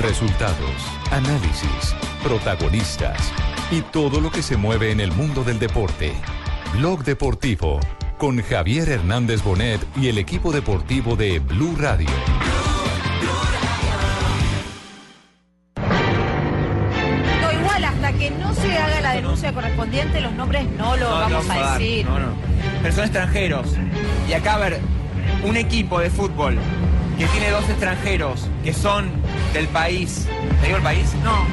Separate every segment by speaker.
Speaker 1: Resultados, análisis, protagonistas y todo lo que se mueve en el mundo del deporte. Blog Deportivo con Javier Hernández Bonet y el equipo deportivo de Blue Radio.
Speaker 2: No, igual, hasta que no se haga la denuncia correspondiente, los nombres no lo vamos
Speaker 3: no
Speaker 2: a
Speaker 3: dar,
Speaker 2: decir.
Speaker 3: No, no. Pero son extranjeros. Y acá, a ver, un equipo de fútbol que tiene dos extranjeros que son del país. ¿Te digo el país? No.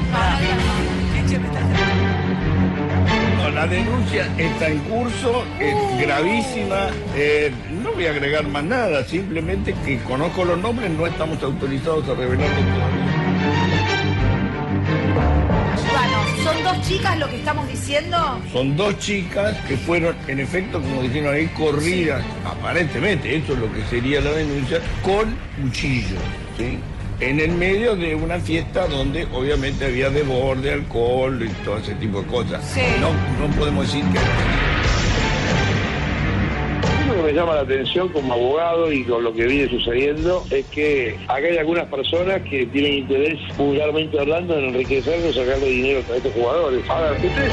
Speaker 4: No, la denuncia está en curso, es gravísima. eh, no voy a agregar más nada, simplemente que conozco los nombres, no estamos autorizados a revelarlos todavía.
Speaker 2: ¿son dos chicas lo que estamos diciendo?
Speaker 4: Son dos chicas que fueron, en efecto, como dijeron ahí, corridas, aparentemente, eso es lo que sería la denuncia, con cuchillos, ¿sí? En el medio de una fiesta donde obviamente había desborde, alcohol y todo ese tipo de cosas.
Speaker 2: Sí.
Speaker 4: No, no podemos decir que...
Speaker 5: Lo que me llama la atención como abogado y con lo que viene sucediendo es que acá hay algunas personas que tienen interés, vulgarmente hablando, en enriquecerse o sacarle dinero a estos jugadores. A ver, ustedes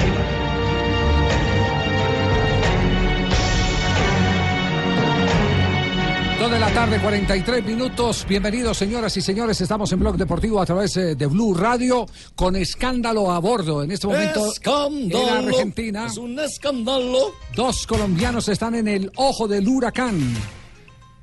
Speaker 6: Dos de la tarde, 43 minutos. Bienvenidos, señoras y señores. Estamos en Blog Deportivo a través eh, de Blue Radio con escándalo a bordo. En este momento, en Argentina,
Speaker 7: Es un escándalo.
Speaker 6: dos colombianos están en el ojo del huracán.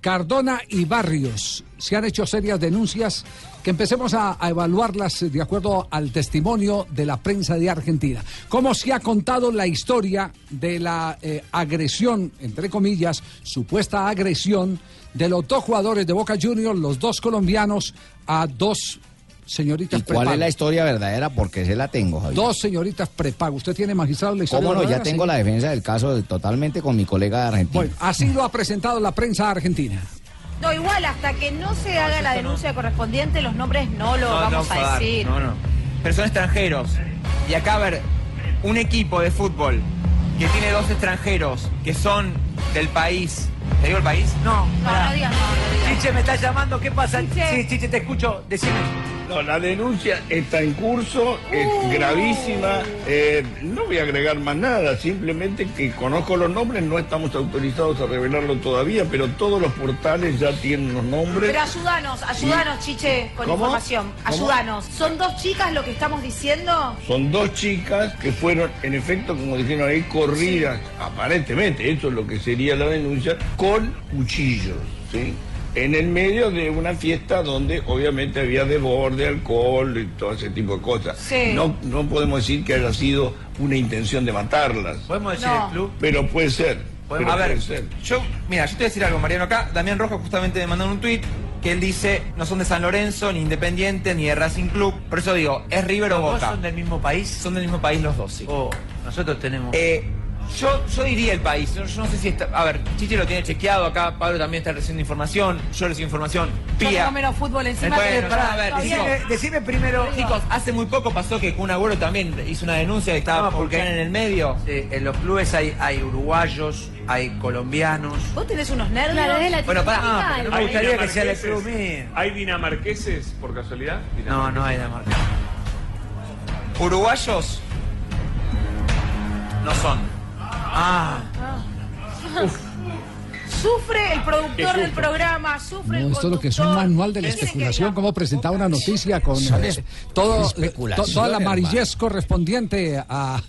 Speaker 6: Cardona y Barrios. Se han hecho serias denuncias que empecemos a, a evaluarlas de acuerdo al testimonio de la prensa de Argentina. ¿Cómo se ha contado la historia de la eh, agresión, entre comillas, supuesta agresión de los dos jugadores de Boca Juniors, los dos colombianos, a dos señoritas
Speaker 7: ¿Y cuál es la historia verdadera? Porque se la tengo, Javier.
Speaker 6: Dos señoritas prepago. ¿Usted tiene magistrado la historia
Speaker 7: ¿Cómo no? Ya tengo
Speaker 6: Sí.
Speaker 7: la defensa del caso de- totalmente con mi colega de Argentina.
Speaker 6: Bueno, así lo ha presentado la prensa argentina.
Speaker 2: No, igual, hasta que no se haga la denuncia correspondiente, los nombres no lo
Speaker 3: No,
Speaker 2: vamos
Speaker 3: no,
Speaker 2: a
Speaker 3: dar,
Speaker 2: decir.
Speaker 3: No, no. Pero son extranjeros. Y acá, a ver, un equipo de fútbol que tiene dos extranjeros que son del país. ¿Te digo el país? No.
Speaker 2: No,
Speaker 3: pará.
Speaker 2: no digas, no, no digas.
Speaker 3: Chiche, me estás llamando. ¿Qué pasa?
Speaker 2: Chiche.
Speaker 3: Sí, Chiche, te escucho. Decime.
Speaker 4: No, la denuncia está en curso, es gravísima. eh, no voy a agregar más nada, simplemente que conozco los nombres, no estamos autorizados a revelarlo todavía, pero todos los portales ya tienen los nombres.
Speaker 2: Pero ayúdanos, ayúdanos, Chiche, con
Speaker 4: ¿Cómo?
Speaker 2: información.
Speaker 4: ¿Cómo?
Speaker 2: Ayúdanos. ¿Son dos chicas lo que estamos diciendo?
Speaker 4: Son dos chicas que fueron, en efecto, como dijeron ahí, corridas, aparentemente, eso es lo que sería la denuncia, con cuchillos, ¿sí? En el medio de una fiesta donde obviamente había desborde, alcohol y todo ese tipo de cosas.
Speaker 2: Sí.
Speaker 4: No, no podemos decir que haya sido una intención de matarlas,
Speaker 3: ¿Podemos decir
Speaker 2: No.
Speaker 3: el club?
Speaker 4: pero puede ser. Pero
Speaker 3: a ver,
Speaker 4: puede ser.
Speaker 3: yo, mira, yo te voy a decir algo, Mariano, acá, Damián Rojo justamente me mandó un tuit que él dice, no son de San Lorenzo, ni Independiente, ni de Racing Club, por eso digo, ¿es River o
Speaker 8: ¿Los dos
Speaker 3: Boca?
Speaker 8: son del mismo país?
Speaker 3: Son del mismo país los dos, sí.
Speaker 8: Oh, nosotros tenemos.
Speaker 3: Eh, yo, yo diría el país, yo, yo no sé si está, a ver, Chiche lo tiene chequeado acá, Pablo también está recibiendo información, yo recibo información,
Speaker 2: Yo
Speaker 3: Pía.
Speaker 2: tengo menos fútbol encima
Speaker 3: Bueno,
Speaker 2: que
Speaker 3: a ver, decime, primero, chicos, hace muy poco pasó que Kun Agüero también hizo una denuncia que estaba
Speaker 8: No,
Speaker 3: porque en el medio.
Speaker 8: Sí, en los clubes hay, hay uruguayos, hay colombianos.
Speaker 2: ¿Vos tenés unos nervios?
Speaker 9: Claro, es la
Speaker 3: Bueno, pará,
Speaker 9: del-
Speaker 8: me
Speaker 10: ¿Hay
Speaker 8: gustaría que sea el club mío.
Speaker 10: ¿Hay dinamarqueses, por casualidad?
Speaker 8: No, no hay Dinamarca.
Speaker 3: Uruguayos no son.
Speaker 8: Ah,
Speaker 2: Sufre el productor
Speaker 10: ¿Qué
Speaker 2: del programa, sufre el
Speaker 6: No, esto es lo que es un manual de la
Speaker 2: Tiene que-
Speaker 6: especulación, cómo presentar una noticia con eh, todo, eh,
Speaker 7: especulación,
Speaker 6: to- toda la amarillez correspondiente a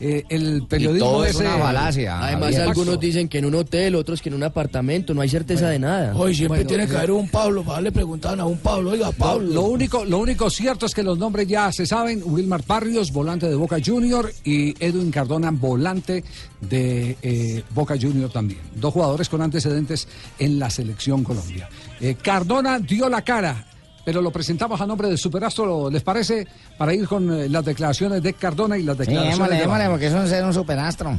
Speaker 6: eh, el periodismo
Speaker 7: todo es
Speaker 6: ese-
Speaker 7: una falacia.
Speaker 11: Además, algunos dicen que en un hotel, otros que en un apartamento, no hay certeza de nada.
Speaker 12: Hoy siempre
Speaker 6: Bueno,
Speaker 12: tiene que haber un Pablo. Para le preguntaban a un Pablo, oiga,
Speaker 6: Lo,
Speaker 12: Pablo.
Speaker 6: lo único, lo único cierto es que los nombres ya se saben. Wilmar Barrios, volante de Boca Junior, y Edwin Cardona, volante de eh, Boca Junior también. Dos jugadores con antecedentes en la selección Colombia. Eh, Cardona dio la cara, pero lo presentamos a nombre de Superastro, ¿les parece? Para ir con eh, las declaraciones de Cardona y las
Speaker 7: Sí,
Speaker 6: declaraciones
Speaker 7: démosle,
Speaker 6: de
Speaker 7: démosle,
Speaker 6: Barrios.
Speaker 7: porque eso es ser un superastro.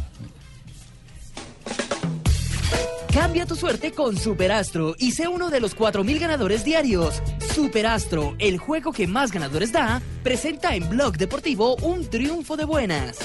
Speaker 13: Cambia tu suerte con Superastro y sé uno de los 4.000 ganadores diarios. Superastro, el juego que más ganadores da, presenta en Blog Deportivo un triunfo de buenas.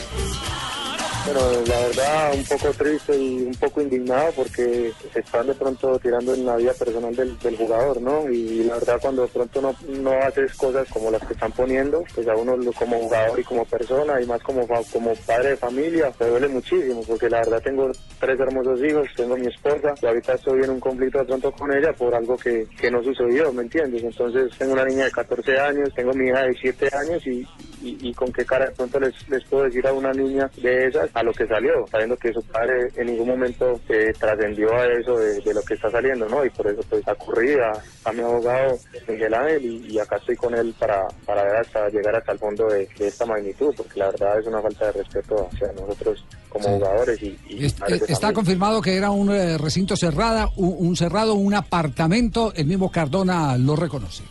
Speaker 14: Bueno, la verdad un poco triste y un poco indignado porque se están de pronto tirando en la vida personal del, jugador, ¿no? Y la verdad cuando de pronto no, no haces cosas como las que están poniendo, pues a uno como jugador y como persona y más como, como padre de familia, me duele muchísimo porque la verdad tengo tres hermosos hijos, tengo mi esposa y ahorita estoy en un conflicto de pronto con ella por algo que, que no sucedió, ¿me entiendes? Entonces tengo una niña de 14 años, tengo mi hija de 7 años y, y, y con qué cara de pronto les, les puedo decir a una niña de esas a lo que salió, sabiendo que su padre en ningún momento eh, trascendió a eso de, de lo que está saliendo, ¿no? Y por eso pues acurrí a, a mi abogado Miguel Ángel y, y acá estoy con él para, para ver hasta llegar hasta el fondo de, de esta magnitud, porque la verdad es una falta de respeto hacia nosotros como jugadores y,
Speaker 6: Es- eh, está confirmado que era un eh, recinto cerrada, un, un cerrado, un apartamento. El mismo Cardona lo reconoce.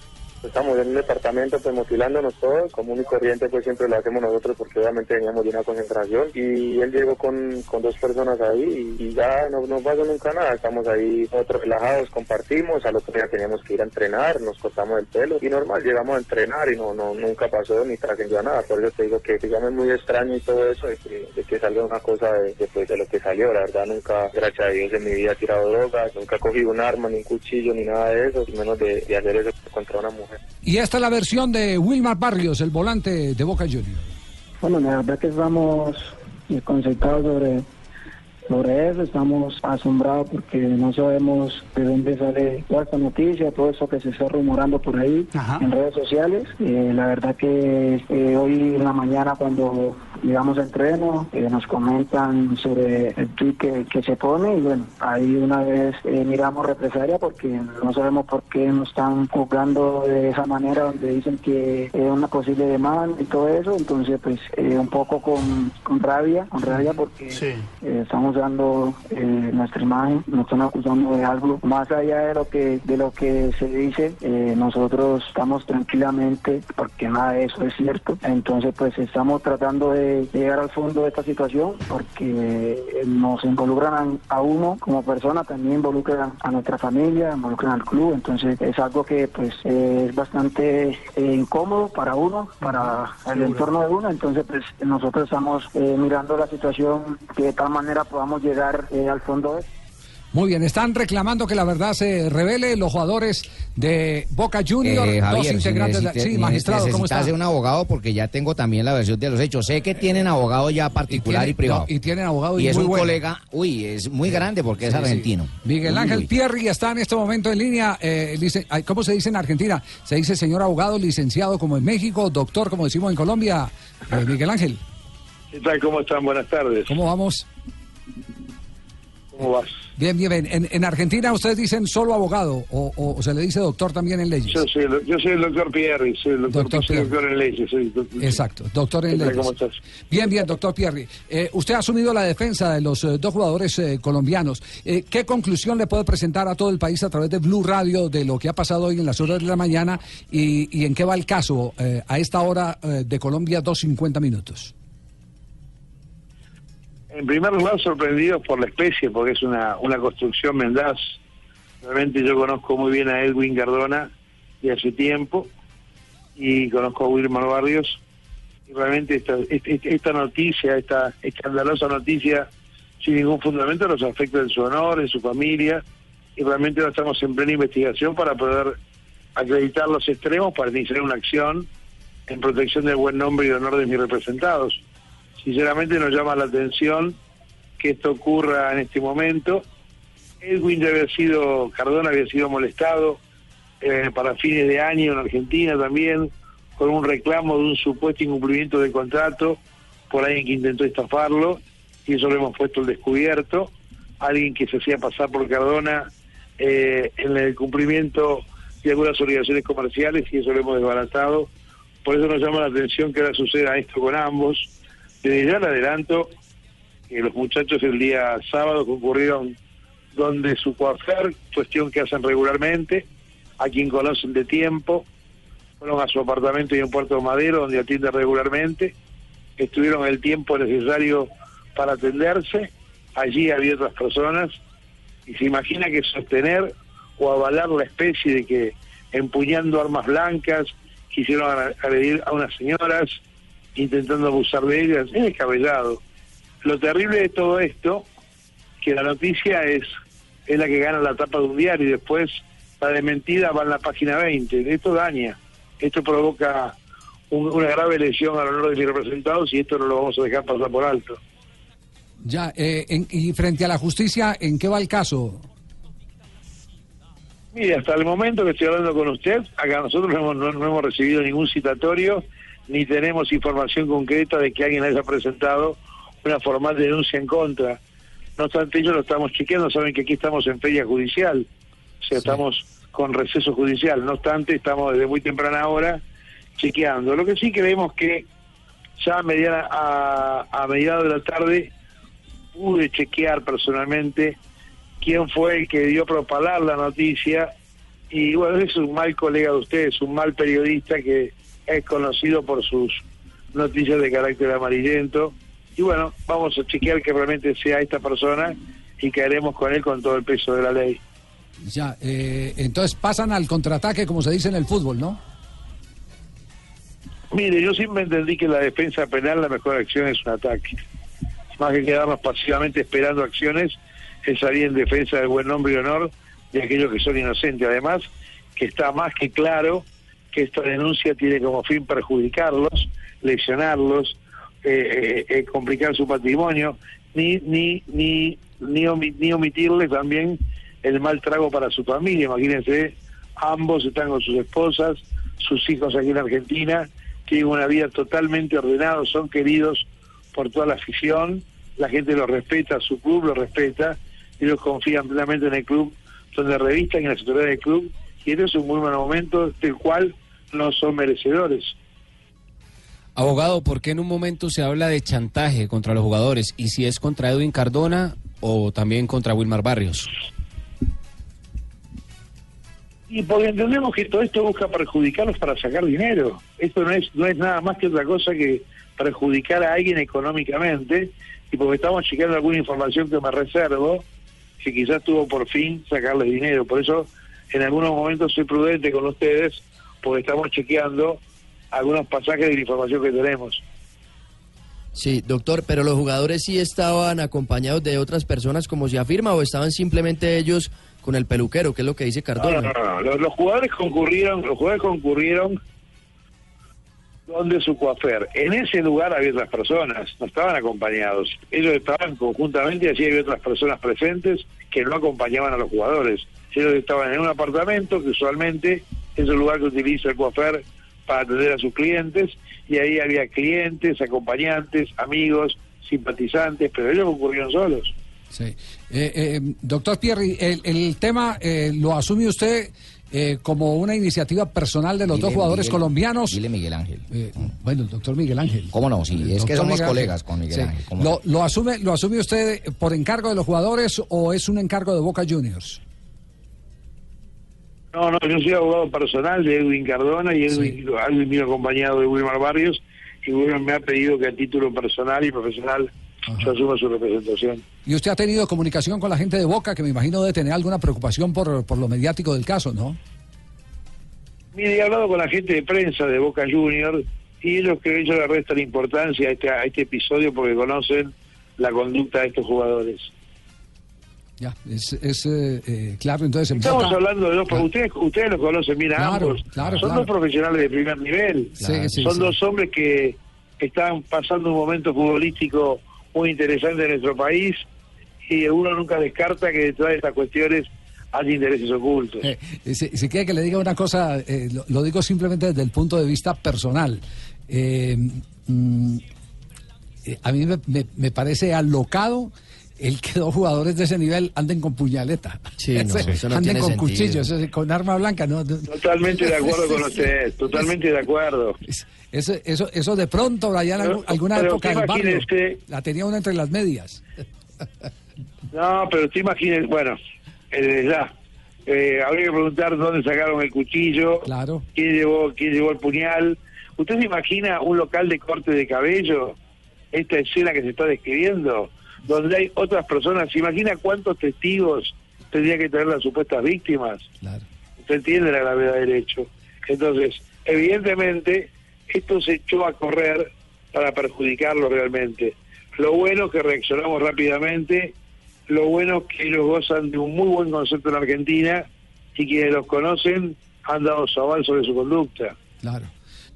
Speaker 14: Estamos en un departamento pues mutilándonos todos, común y corriente pues siempre lo hacemos nosotros porque obviamente veníamos de una concentración y él llegó con, con dos personas ahí y, ya no, no pasó nunca nada, estamos ahí nosotros relajados, compartimos, al otro día teníamos que ir a entrenar, nos cortamos el pelo y normal, llegamos a entrenar y no, no nunca pasó ni trascendió nada, por eso te digo que digamos muy extraño y todo eso de que, de salga una cosa de, de, pues, de lo que salió, la verdad nunca, gracias a Dios en mi vida he tirado drogas, nunca he cogido un arma, ni un cuchillo, ni nada de eso, menos de, de hacer eso contra una mujer.
Speaker 6: Y esta es la versión de Wilmar Barrios, el volante de Boca Juniors.
Speaker 15: Bueno, la verdad que estamos concentrados sobre, sobre eso, estamos asombrados porque no sabemos de dónde sale toda esta noticia, todo eso que se está rumorando por ahí en redes sociales. Eh, la verdad que eh, hoy en la mañana cuando llegamos a entreno eh, nos comentan sobre el tweet que, que se pone y bueno, ahí una vez eh, miramos represalia porque no sabemos por qué nos están juzgando de esa manera donde dicen que es una posible demanda y todo eso, entonces pues eh, un poco con, con rabia, con rabia porque eh, estamos dando eh, nuestra imagen, nos están acusando de algo más allá de lo que de lo que se dice, eh, nosotros estamos tranquilamente porque nada de eso es cierto, entonces pues estamos tratando de llegar al fondo de esta situación porque eh, nos involucran a, a uno como persona, también involucran a nuestra familia, involucran al club, entonces es algo que pues eh, es bastante eh, incómodo para uno, para el entorno de uno, entonces pues nosotros estamos eh, mirando la situación que de tal manera podamos llegar al fondo de
Speaker 6: Muy bien, están reclamando que la verdad se revele los jugadores de Boca Juniors,
Speaker 7: Eh,
Speaker 6: dos
Speaker 7: si
Speaker 6: integrantes. de la- sí, magistrado, ¿cómo está?
Speaker 7: un abogado porque ya tengo también la versión de los hechos. Sé que tienen abogado ya particular y,
Speaker 6: tiene-
Speaker 7: privado.
Speaker 6: no, y tienen abogado y
Speaker 7: y es
Speaker 6: muy
Speaker 7: un
Speaker 6: bueno.
Speaker 7: colega, uy, es muy grande porque es
Speaker 6: sí.
Speaker 7: argentino.
Speaker 6: Miguel Ángel
Speaker 7: uy.
Speaker 6: Pierri está en este momento en línea. eh, ¿Cómo se dice en Argentina? Se dice señor abogado, licenciado como en México, doctor como decimos en Colombia. Eh, Miguel Ángel,
Speaker 5: ¿Qué tal? ¿Cómo están? Buenas tardes.
Speaker 6: ¿cómo vamos?
Speaker 5: ¿Cómo vas?
Speaker 6: Bien, bien, bien. En, en Argentina ustedes dicen solo abogado o, se le dice doctor también en leyes.
Speaker 5: Yo soy, el, yo soy el doctor Pierri, soy el doctor,
Speaker 6: Doctor
Speaker 5: soy
Speaker 6: Pierri.
Speaker 5: doctor en leyes. Soy doctor-
Speaker 6: Exacto, doctor en leyes.
Speaker 5: ¿Cómo estás?
Speaker 6: Bien, bien, doctor Pierri. Eh, usted ha asumido la defensa de los eh, dos jugadores eh, colombianos. Eh, ¿Qué conclusión le puede presentar a todo el país a través de Blue Radio de lo que ha pasado hoy en las horas de la mañana y, y en qué va el caso a esta hora de Colombia, 2.50 minutos?
Speaker 5: En primer lugar, sorprendidos por la especie, porque es una, una construcción mendaz. Realmente yo conozco muy bien a Edwin Cardona de hace tiempo y conozco a Wilmar Barrios. Y realmente esta, este- esta noticia, esta escandalosa noticia, sin ningún fundamento, nos afecta en su honor, en su familia. Y realmente ahora estamos en plena investigación para poder acreditar los extremos para iniciar una acción en protección del buen nombre y honor de mis representados sinceramente nos llama la atención que esto ocurra en este momento. Edwin ya había sido, Cardona había sido molestado eh, para fines de año en Argentina también, con un reclamo de un supuesto incumplimiento de contrato por alguien que intentó estafarlo, y eso lo hemos puesto al descubierto. Alguien que se hacía pasar por Cardona eh, en el cumplimiento de algunas obligaciones comerciales, y eso lo hemos desbaratado. Por eso nos llama la atención que ahora suceda esto con ambos. Desde ya le adelanto que los muchachos el día sábado concurrieron donde su coafer, cuestión que hacen regularmente, a quien conocen de tiempo, fueron a su apartamento y en Puerto Madero, donde atiende regularmente, estuvieron el tiempo necesario para atenderse, allí había otras personas, y se imagina que sostener o avalar la especie de que empuñando armas blancas quisieron agredir a unas señoras, intentando abusar de ellas, es descabellado. Lo terrible de todo esto, que la noticia es, es la que gana la tapa de un diario y después la de mentira va en la página 20. Esto daña, esto provoca un- una grave lesión al honor de mis representados y esto no lo vamos a dejar pasar por alto.
Speaker 6: Ya, eh, en- y frente a la justicia, ¿en qué va el caso?
Speaker 5: Mire, hasta el momento que estoy hablando con usted, acá nosotros no hemos, no- no hemos recibido ningún citatorio, ni tenemos información concreta de que alguien haya presentado una formal denuncia en contra. No obstante, ellos lo estamos chequeando, saben que aquí estamos en feria judicial, o sea, estamos con receso judicial. No obstante, estamos desde muy temprana hora chequeando. Lo que sí creemos que ya a, mediana, a, a mediados de la tarde pude chequear personalmente quién fue el que dio a propalar la noticia y bueno, es un mal colega de ustedes, un mal periodista que es conocido por sus noticias de carácter amarillento y bueno, vamos a chequear que realmente sea esta persona y caeremos con él con todo el peso de la ley.
Speaker 6: Ya, eh, entonces pasan al contraataque, como se dice en el fútbol, ¿no?
Speaker 5: Mire, yo siempre entendí que la defensa penal la mejor acción es un ataque. Más que quedarnos pasivamente esperando acciones, es salir en defensa del buen nombre y honor de aquellos que son inocentes. Además, que está más que claro que esta denuncia tiene como fin perjudicarlos, lesionarlos, eh, eh, eh, complicar su patrimonio, ni ni ni ni, omi- ni omitirles también el mal trago para su familia. Imagínense, ambos están con sus esposas, sus hijos aquí en Argentina, tienen una vida totalmente ordenada, son queridos por toda la afición, la gente los respeta, su club los respeta, ellos confían plenamente en el club, donde revistan en la seguridad del club, y este es un muy buen momento del cual no son merecedores.
Speaker 16: Abogado, ¿por qué en un momento se habla de chantaje contra los jugadores? ¿Y si es contra Edwin Cardona o también contra Wilmar Barrios?
Speaker 5: Y porque entendemos que todo esto busca perjudicarlos para sacar dinero. Esto no es, no es nada más que otra cosa que perjudicar a alguien económicamente, y porque estamos chequeando alguna información que me reservo, que quizás tuvo por fin sacarles dinero. Por eso, en algunos momentos soy prudente con ustedes, porque estamos chequeando algunos pasajes de la información que tenemos.
Speaker 11: Sí, doctor, pero los jugadores sí estaban acompañados de otras personas como se afirma o estaban simplemente ellos con el peluquero, que es lo que dice Cardona.
Speaker 5: no, no, no. Los, los jugadores concurrieron, los jugadores concurrieron donde su coafer. En ese lugar había otras personas, no estaban acompañados. Ellos estaban conjuntamente y allí había otras personas presentes que no acompañaban a los jugadores. Ellos estaban en un apartamento que usualmente es el lugar que utiliza el coafer para atender a sus clientes y ahí había clientes, acompañantes, amigos, simpatizantes, pero ellos concurrieron solos.
Speaker 6: Sí. Eh, eh, doctor Pierri, el, el tema eh, lo asume usted eh, como una iniciativa personal de los
Speaker 7: Dile,
Speaker 6: dos jugadores
Speaker 7: Miguel,
Speaker 6: colombianos.
Speaker 7: Dile Miguel Ángel.
Speaker 6: Eh, bueno, el doctor Miguel Ángel.
Speaker 7: ¿Cómo no? Sí, es que somos
Speaker 6: Miguel
Speaker 7: colegas
Speaker 6: Ángel.
Speaker 7: con Miguel
Speaker 6: Sí.
Speaker 7: Ángel. ¿cómo
Speaker 6: ¿Lo,
Speaker 7: no?
Speaker 6: lo asume, ¿Lo asume usted por encargo de los jugadores o es un encargo de Boca Juniors?
Speaker 5: No, no, yo soy abogado personal de Edwin Cardona y Edwin, Edwin vino acompañado de Wilmar Barrios y Wilmar me ha pedido que a título personal y profesional yo asuma su representación.
Speaker 6: Y usted ha tenido comunicación con la gente de Boca, que me imagino debe tener alguna preocupación por, por lo mediático del caso, ¿no?
Speaker 5: Mire, he hablado con la gente de prensa de Boca Juniors y ellos que ellos le restan importancia a este, a este episodio porque conocen la conducta de estos jugadores.
Speaker 6: Ya, es, es, eh, eh, claro, entonces en
Speaker 5: Estamos hablando de dos, porque ustedes, ustedes los conocen bien a
Speaker 6: Claro,
Speaker 5: ambos.
Speaker 6: claro,
Speaker 5: Son
Speaker 6: claro.
Speaker 5: dos profesionales de primer nivel.
Speaker 6: Sí, sí,
Speaker 5: Son
Speaker 6: sí.
Speaker 5: dos hombres que están pasando un momento futbolístico muy interesante en nuestro país y uno nunca descarta que detrás de estas cuestiones hay intereses ocultos.
Speaker 6: Eh, si, si quiere que le diga una cosa, eh, lo, lo digo simplemente desde el punto de vista personal. Eh, mm, eh, a mí me, me- me parece alocado el que dos jugadores de ese nivel anden con puñaleta.
Speaker 11: Sí, no,
Speaker 6: Ese,
Speaker 11: eso no
Speaker 6: anden
Speaker 11: tiene
Speaker 6: con
Speaker 11: sentido.
Speaker 6: cuchillos, ese, con arma blanca. No, no.
Speaker 5: Totalmente de acuerdo con usted, totalmente de acuerdo.
Speaker 6: Eso, eso, eso de pronto,
Speaker 5: Pero-
Speaker 6: algún- alguna
Speaker 5: pero
Speaker 6: época del barrio, la tenía uno entre las medias.
Speaker 5: No, pero te imagines, bueno, eh, ya, eh, habría que preguntar dónde sacaron el cuchillo,
Speaker 6: claro.
Speaker 5: quién llevó, quién llevó el puñal. ¿Usted se imagina un local de corte de cabello? Esta escena que se está describiendo, donde hay otras personas. ¿Se imagina cuántos testigos tendría que tener las supuestas víctimas? Usted entiende la gravedad del hecho. Entonces, evidentemente, esto se echó a correr para perjudicarlo realmente. Lo bueno es que reaccionamos rápidamente, lo bueno es que ellos gozan de un muy buen concepto en Argentina y quienes los conocen han dado su aval sobre su conducta.
Speaker 6: Claro.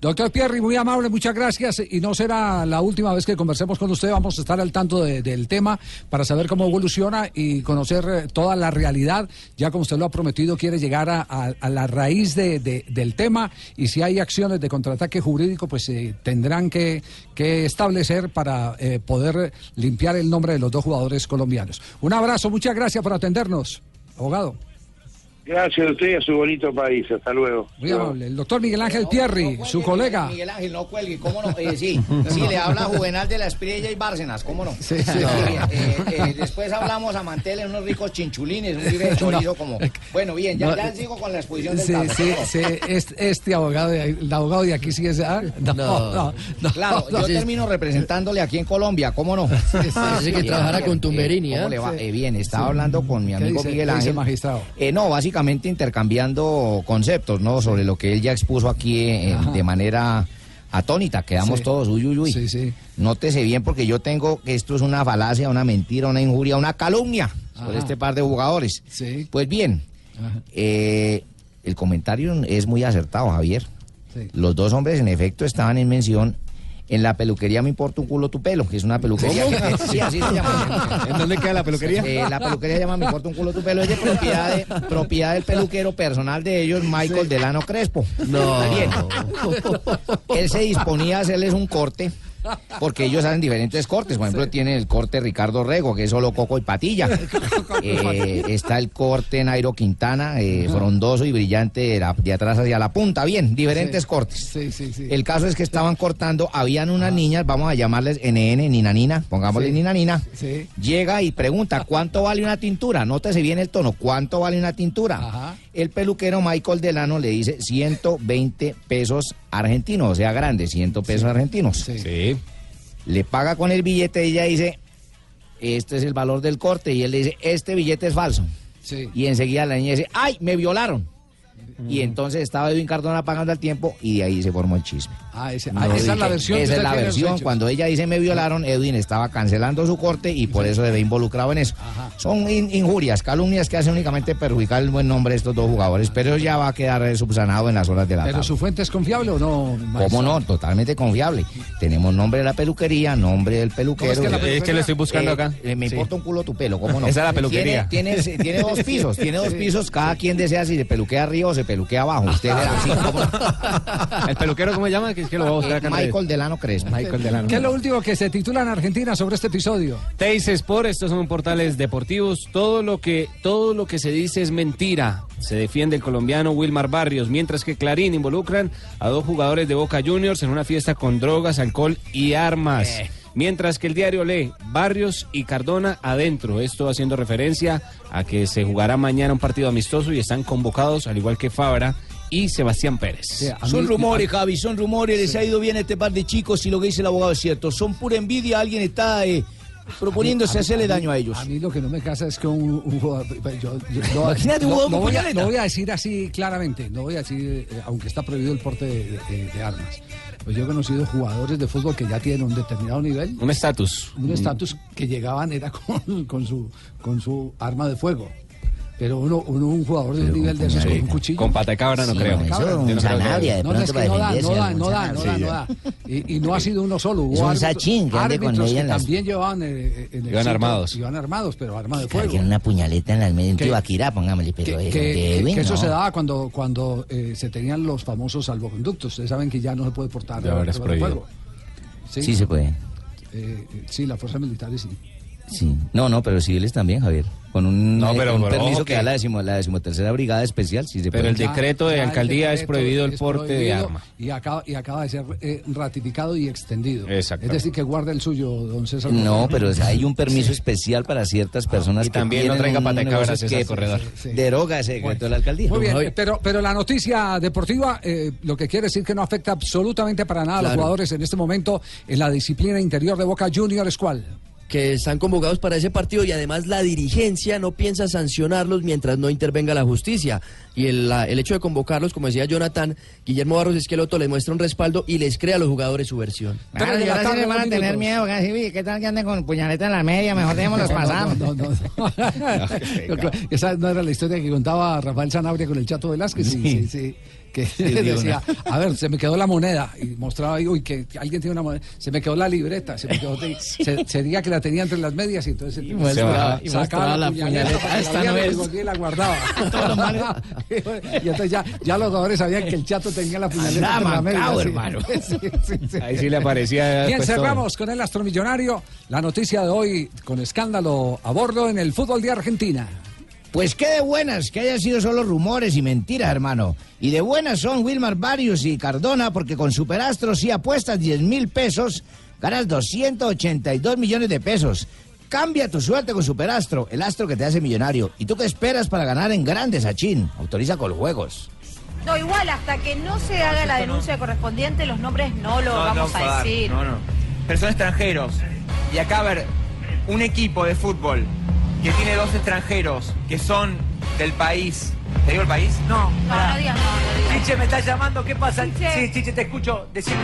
Speaker 6: Doctor Pierri, muy amable, muchas gracias. Y no será la última vez que conversemos con usted. Vamos a estar al tanto de- del tema para saber cómo evoluciona y conocer eh, toda la realidad. Ya como usted lo ha prometido, quiere llegar a, la raíz de- de- del tema. Y si hay acciones de contraataque jurídico, pues eh, tendrán que, que establecer para eh, poder limpiar el nombre de los dos jugadores colombianos. Un abrazo, muchas gracias por atendernos, abogado.
Speaker 5: Gracias a usted y a su bonito país. Hasta luego.
Speaker 6: Muy amable. El doctor Miguel Ángel Pierri, su colega.
Speaker 7: Miguel Ángel, no cuelgue, ¿cómo no? Eh, sí, sí, le habla Juvenal de la Espriella y Bárcenas, ¿cómo no?
Speaker 6: Sí, sí.
Speaker 7: eh, eh, después hablamos a Mantel en unos ricos chinchulines, un libre chorizo como... Bueno, bien, ya,
Speaker 6: No.
Speaker 7: ya sigo con la exposición del
Speaker 6: Sí,
Speaker 7: caso,
Speaker 6: sí,
Speaker 7: ¿cómo no?
Speaker 6: sí, este, este abogado, de ahí- el abogado de aquí sí es. ah, No, no, no,
Speaker 7: Claro,
Speaker 6: no.
Speaker 7: yo termino representándole aquí en Colombia, ¿cómo no?
Speaker 11: Parece que trabajara con Tumberini,
Speaker 7: ¿Cómo
Speaker 11: ¿ah?
Speaker 7: le va?
Speaker 11: Sí.
Speaker 7: Eh, bien, estaba
Speaker 11: Sí.
Speaker 7: hablando con mi
Speaker 6: ¿Qué
Speaker 7: amigo
Speaker 6: dice-
Speaker 7: Miguel
Speaker 6: qué dice
Speaker 7: Ángel.
Speaker 6: magistrado?
Speaker 7: Eh, no, básicamente intercambiando conceptos, ¿no? Sobre lo que él ya expuso aquí eh, de manera atónita. Quedamos
Speaker 6: Sí.
Speaker 7: todos, uy, uy, uy. Nótese bien porque yo tengo que esto es una falacia, una mentira, una injuria, una calumnia sobre
Speaker 6: Ajá.
Speaker 7: este par de jugadores. Pues bien, eh, el comentario es muy acertado, Javier.
Speaker 6: Sí.
Speaker 7: Los dos hombres, en efecto, estaban en mención en la peluquería Me Importa un Culo Tu Pelo, que es una peluquería. Que- sí, así se llama.
Speaker 16: ¿En dónde queda la peluquería?
Speaker 7: Eh, la peluquería se llama Me Importa un Culo Tu Pelo. Es de propiedad, de, propiedad del peluquero personal de ellos, Michael Delano Crespo.
Speaker 11: No.
Speaker 7: Bien. Él se disponía a hacerles un corte. Porque ellos hacen diferentes cortes. Por ejemplo, tienen el corte Ricardo Rego, que es solo coco y patilla. Eh, está el corte Nairo Quintana, eh, frondoso y brillante de, la- de atrás hacia la punta. Bien, diferentes
Speaker 6: Sí.
Speaker 7: cortes.
Speaker 6: Sí, sí, sí.
Speaker 7: El caso es que estaban cortando, habían unas niñas, vamos a llamarles NN, Nina Nina, pongámosle. Nina Nina. Llega y pregunta, ¿cuánto vale una tintura? Nótese bien el tono, ¿cuánto vale una tintura?
Speaker 6: Ajá.
Speaker 7: El peluquero Michael Delano le dice 120 pesos argentinos, o sea, grande, 100 pesos argentinos.
Speaker 16: Sí.
Speaker 7: Le paga con el billete y ella dice, este es el valor del corte. Y él le dice, este billete es falso.
Speaker 6: Sí.
Speaker 7: Y enseguida la niña dice, ¡ay, me violaron! Y entonces estaba Edwin Cardona pagando al tiempo y de ahí se formó el chisme.
Speaker 6: Ah, ese- ah, esa es la versión.
Speaker 7: Esa es la versión. Cuando ella dice me violaron, Edwin estaba cancelando su corte y por eso se ve involucrado en eso. Son in- injurias, calumnias que hacen únicamente perjudicar el buen nombre de estos dos jugadores, pero ya va a quedar eh, subsanado en las horas de la
Speaker 6: ¿Pero
Speaker 7: tarde.
Speaker 6: su fuente es confiable o no?
Speaker 7: ¿Cómo no? Totalmente confiable. Tenemos nombre de la peluquería, nombre del peluquero.
Speaker 16: ¿Cómo es que la Es que lo estoy buscando
Speaker 7: Eh,
Speaker 16: acá.
Speaker 7: eh, me
Speaker 16: Sí.
Speaker 7: importa un culo tu pelo, ¿cómo no?
Speaker 16: Esa es la peluquería.
Speaker 7: Tiene, tiene, tiene dos pisos, tiene dos pisos. Cada quien desea si se peluquea arriba o se peluquea abajo. Usted.
Speaker 16: ¿El peluquero cómo se llama? Que es que lo voy a buscar acá.
Speaker 7: Michael Delano Crespo.
Speaker 16: Michael Delano.
Speaker 6: ¿Qué es lo último que se titula en Argentina sobre este episodio?
Speaker 16: Teis Sport, estos son portales deportivos. Todo lo que todo lo que se dice es mentira. Se defiende el colombiano Wilmar Barrios, mientras que Clarín involucran a dos jugadores de Boca Juniors en una fiesta con drogas, alcohol y armas. Mientras que el diario lee Barrios y Cardona adentro. Esto haciendo referencia a que se jugará mañana un partido amistoso y están convocados, al igual que Fabra y Sebastián Pérez.
Speaker 12: Son rumores, Javi, son rumores. Les ha ido bien a este par de chicos y lo que dice el abogado es cierto. Son pura envidia. Alguien está eh, proponiéndose
Speaker 6: A mí-
Speaker 12: hacerle
Speaker 6: a mí-
Speaker 12: daño a ellos.
Speaker 6: A mí lo que no me casa es que un, un jugador. yo- yo- no,
Speaker 12: Imagínate un
Speaker 6: no-
Speaker 12: jugador
Speaker 6: no
Speaker 12: con
Speaker 6: voy a,
Speaker 12: puñaleta.
Speaker 6: no voy a decir así claramente, no voy a decir, eh, aunque está prohibido el porte de, de- de armas. Pues yo he conocido jugadores de fútbol que ya tienen un determinado nivel,
Speaker 16: Un estatus.
Speaker 6: un estatus que llegaban era con, con su con su arma de fuego. Pero uno, uno un jugador de un nivel de esos con un cuchillo.
Speaker 16: Con pata de cabra no
Speaker 7: Sí,
Speaker 16: creo. no
Speaker 6: es que no da, no da, no da, no da, no da. Y, y no ha sido uno solo. Hubo
Speaker 7: Es un sachín que ande con ella en las-
Speaker 6: también llevaban eh, en el
Speaker 16: Iban armados.
Speaker 6: Iban armados, pero arma de fuego.
Speaker 7: tiene una puñaleta en las medias, un tibaquirá, pongámosle, pero
Speaker 6: que,
Speaker 7: eso
Speaker 6: que- que- eso
Speaker 7: no.
Speaker 6: se daba cuando, cuando eh, se tenían los famosos salvoconductos. Ustedes saben que ya no se puede portar
Speaker 16: Ya ahora es prohibido.
Speaker 6: fuego.
Speaker 7: Sí se puede.
Speaker 6: Eh, eh, sí, las fuerzas militares sí.
Speaker 7: Sí. No, no, pero civiles también, Javier. Con un,
Speaker 16: No, pero-
Speaker 7: eh, un
Speaker 16: pero
Speaker 7: permiso que da la, decimo- la decimotercera brigada especial, sí se
Speaker 16: Pero
Speaker 7: puede.
Speaker 16: el decreto de
Speaker 6: Ya
Speaker 16: alcaldía es prohibido el
Speaker 6: es
Speaker 16: porte de arma.
Speaker 6: Y acaba, y acaba de ser eh, ratificado y extendido.
Speaker 16: Exacto.
Speaker 6: Es decir, que guarda el suyo, don César.
Speaker 7: No,
Speaker 6: Rodríguez.
Speaker 7: pero o sea, hay un permiso especial para ciertas personas
Speaker 16: Y
Speaker 7: que
Speaker 16: también no traiga pata de cabra,
Speaker 7: negocio
Speaker 16: César
Speaker 7: que
Speaker 16: Corredor.
Speaker 6: Sí.
Speaker 7: deroga ese decreto de la alcaldía.
Speaker 6: Muy bien, pero, pero la noticia deportiva, eh, lo que quiere decir que no afecta absolutamente para nada a los jugadores en este momento en la disciplina interior de Boca Juniors, ¿cuál?
Speaker 11: Que están convocados para ese partido y además la dirigencia no piensa sancionarlos mientras no intervenga la justicia. Y el, la- el hecho de convocarlos, como decía Jonathan, Guillermo Barros Esqueloto les muestra un respaldo y les crea a los jugadores su versión.
Speaker 7: Claro, y ahora sí les van a tener miedo. que así, uy, ¿Qué tal que anden con puñaleta en la media? Mejor dejémoslos pasar.
Speaker 6: No, no, no. Esa no era la historia que contaba Rafael Sanabria con el Chato Velázquez. Sí, sí, sí. Que
Speaker 12: de
Speaker 6: decía, a ver, se me quedó la moneda. Y mostraba ahí, uy, que alguien tiene una moneda. Se me quedó la libreta. Se me quedó, se, sería que la tenía entre las medias y entonces
Speaker 12: muestra-
Speaker 6: sacaba-
Speaker 12: y
Speaker 6: sacaba
Speaker 12: mostraba la puñaleta. Esta
Speaker 6: la
Speaker 12: no
Speaker 6: y
Speaker 12: es.
Speaker 6: y la guardaba. y entonces ya, ya los jugadores sabían que el Chato tenía la puñaleta entre las medias.
Speaker 12: hermano.
Speaker 6: Sí, sí.
Speaker 16: Ahí sí le aparecía.
Speaker 6: Bien,
Speaker 16: pues, todo.
Speaker 6: cerramos con el astromillonario. La noticia de hoy con escándalo a bordo en el fútbol de Argentina.
Speaker 7: Pues qué de buenas que hayan sido solo rumores y mentiras, hermano. Y de buenas son Wilmar Barrios y Cardona, porque con Superastro si apuestas 10 mil pesos, ganas 282 millones de pesos. Cambia tu suerte con Superastro, el astro que te hace millonario. ¿Y tú qué esperas para ganar en grandes, Achín? Autoriza con juegos.
Speaker 2: No, igual, hasta que no se haga la denuncia correspondiente, los nombres no lo
Speaker 3: No,
Speaker 2: vamos
Speaker 3: no,
Speaker 2: a
Speaker 3: dar,
Speaker 2: decir.
Speaker 3: No, no. Pero son extranjeros. Y acá, a ver, un equipo de fútbol que tiene dos extranjeros que son del país. ¿Te digo el país? No.
Speaker 2: No, no digas no, no digas.
Speaker 8: Chiche, ¿me estás llamando? ¿Qué pasa?
Speaker 2: Chiche.
Speaker 8: Sí, Chiche, te escucho. Decime.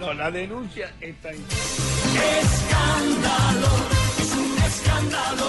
Speaker 4: No, la denuncia está en...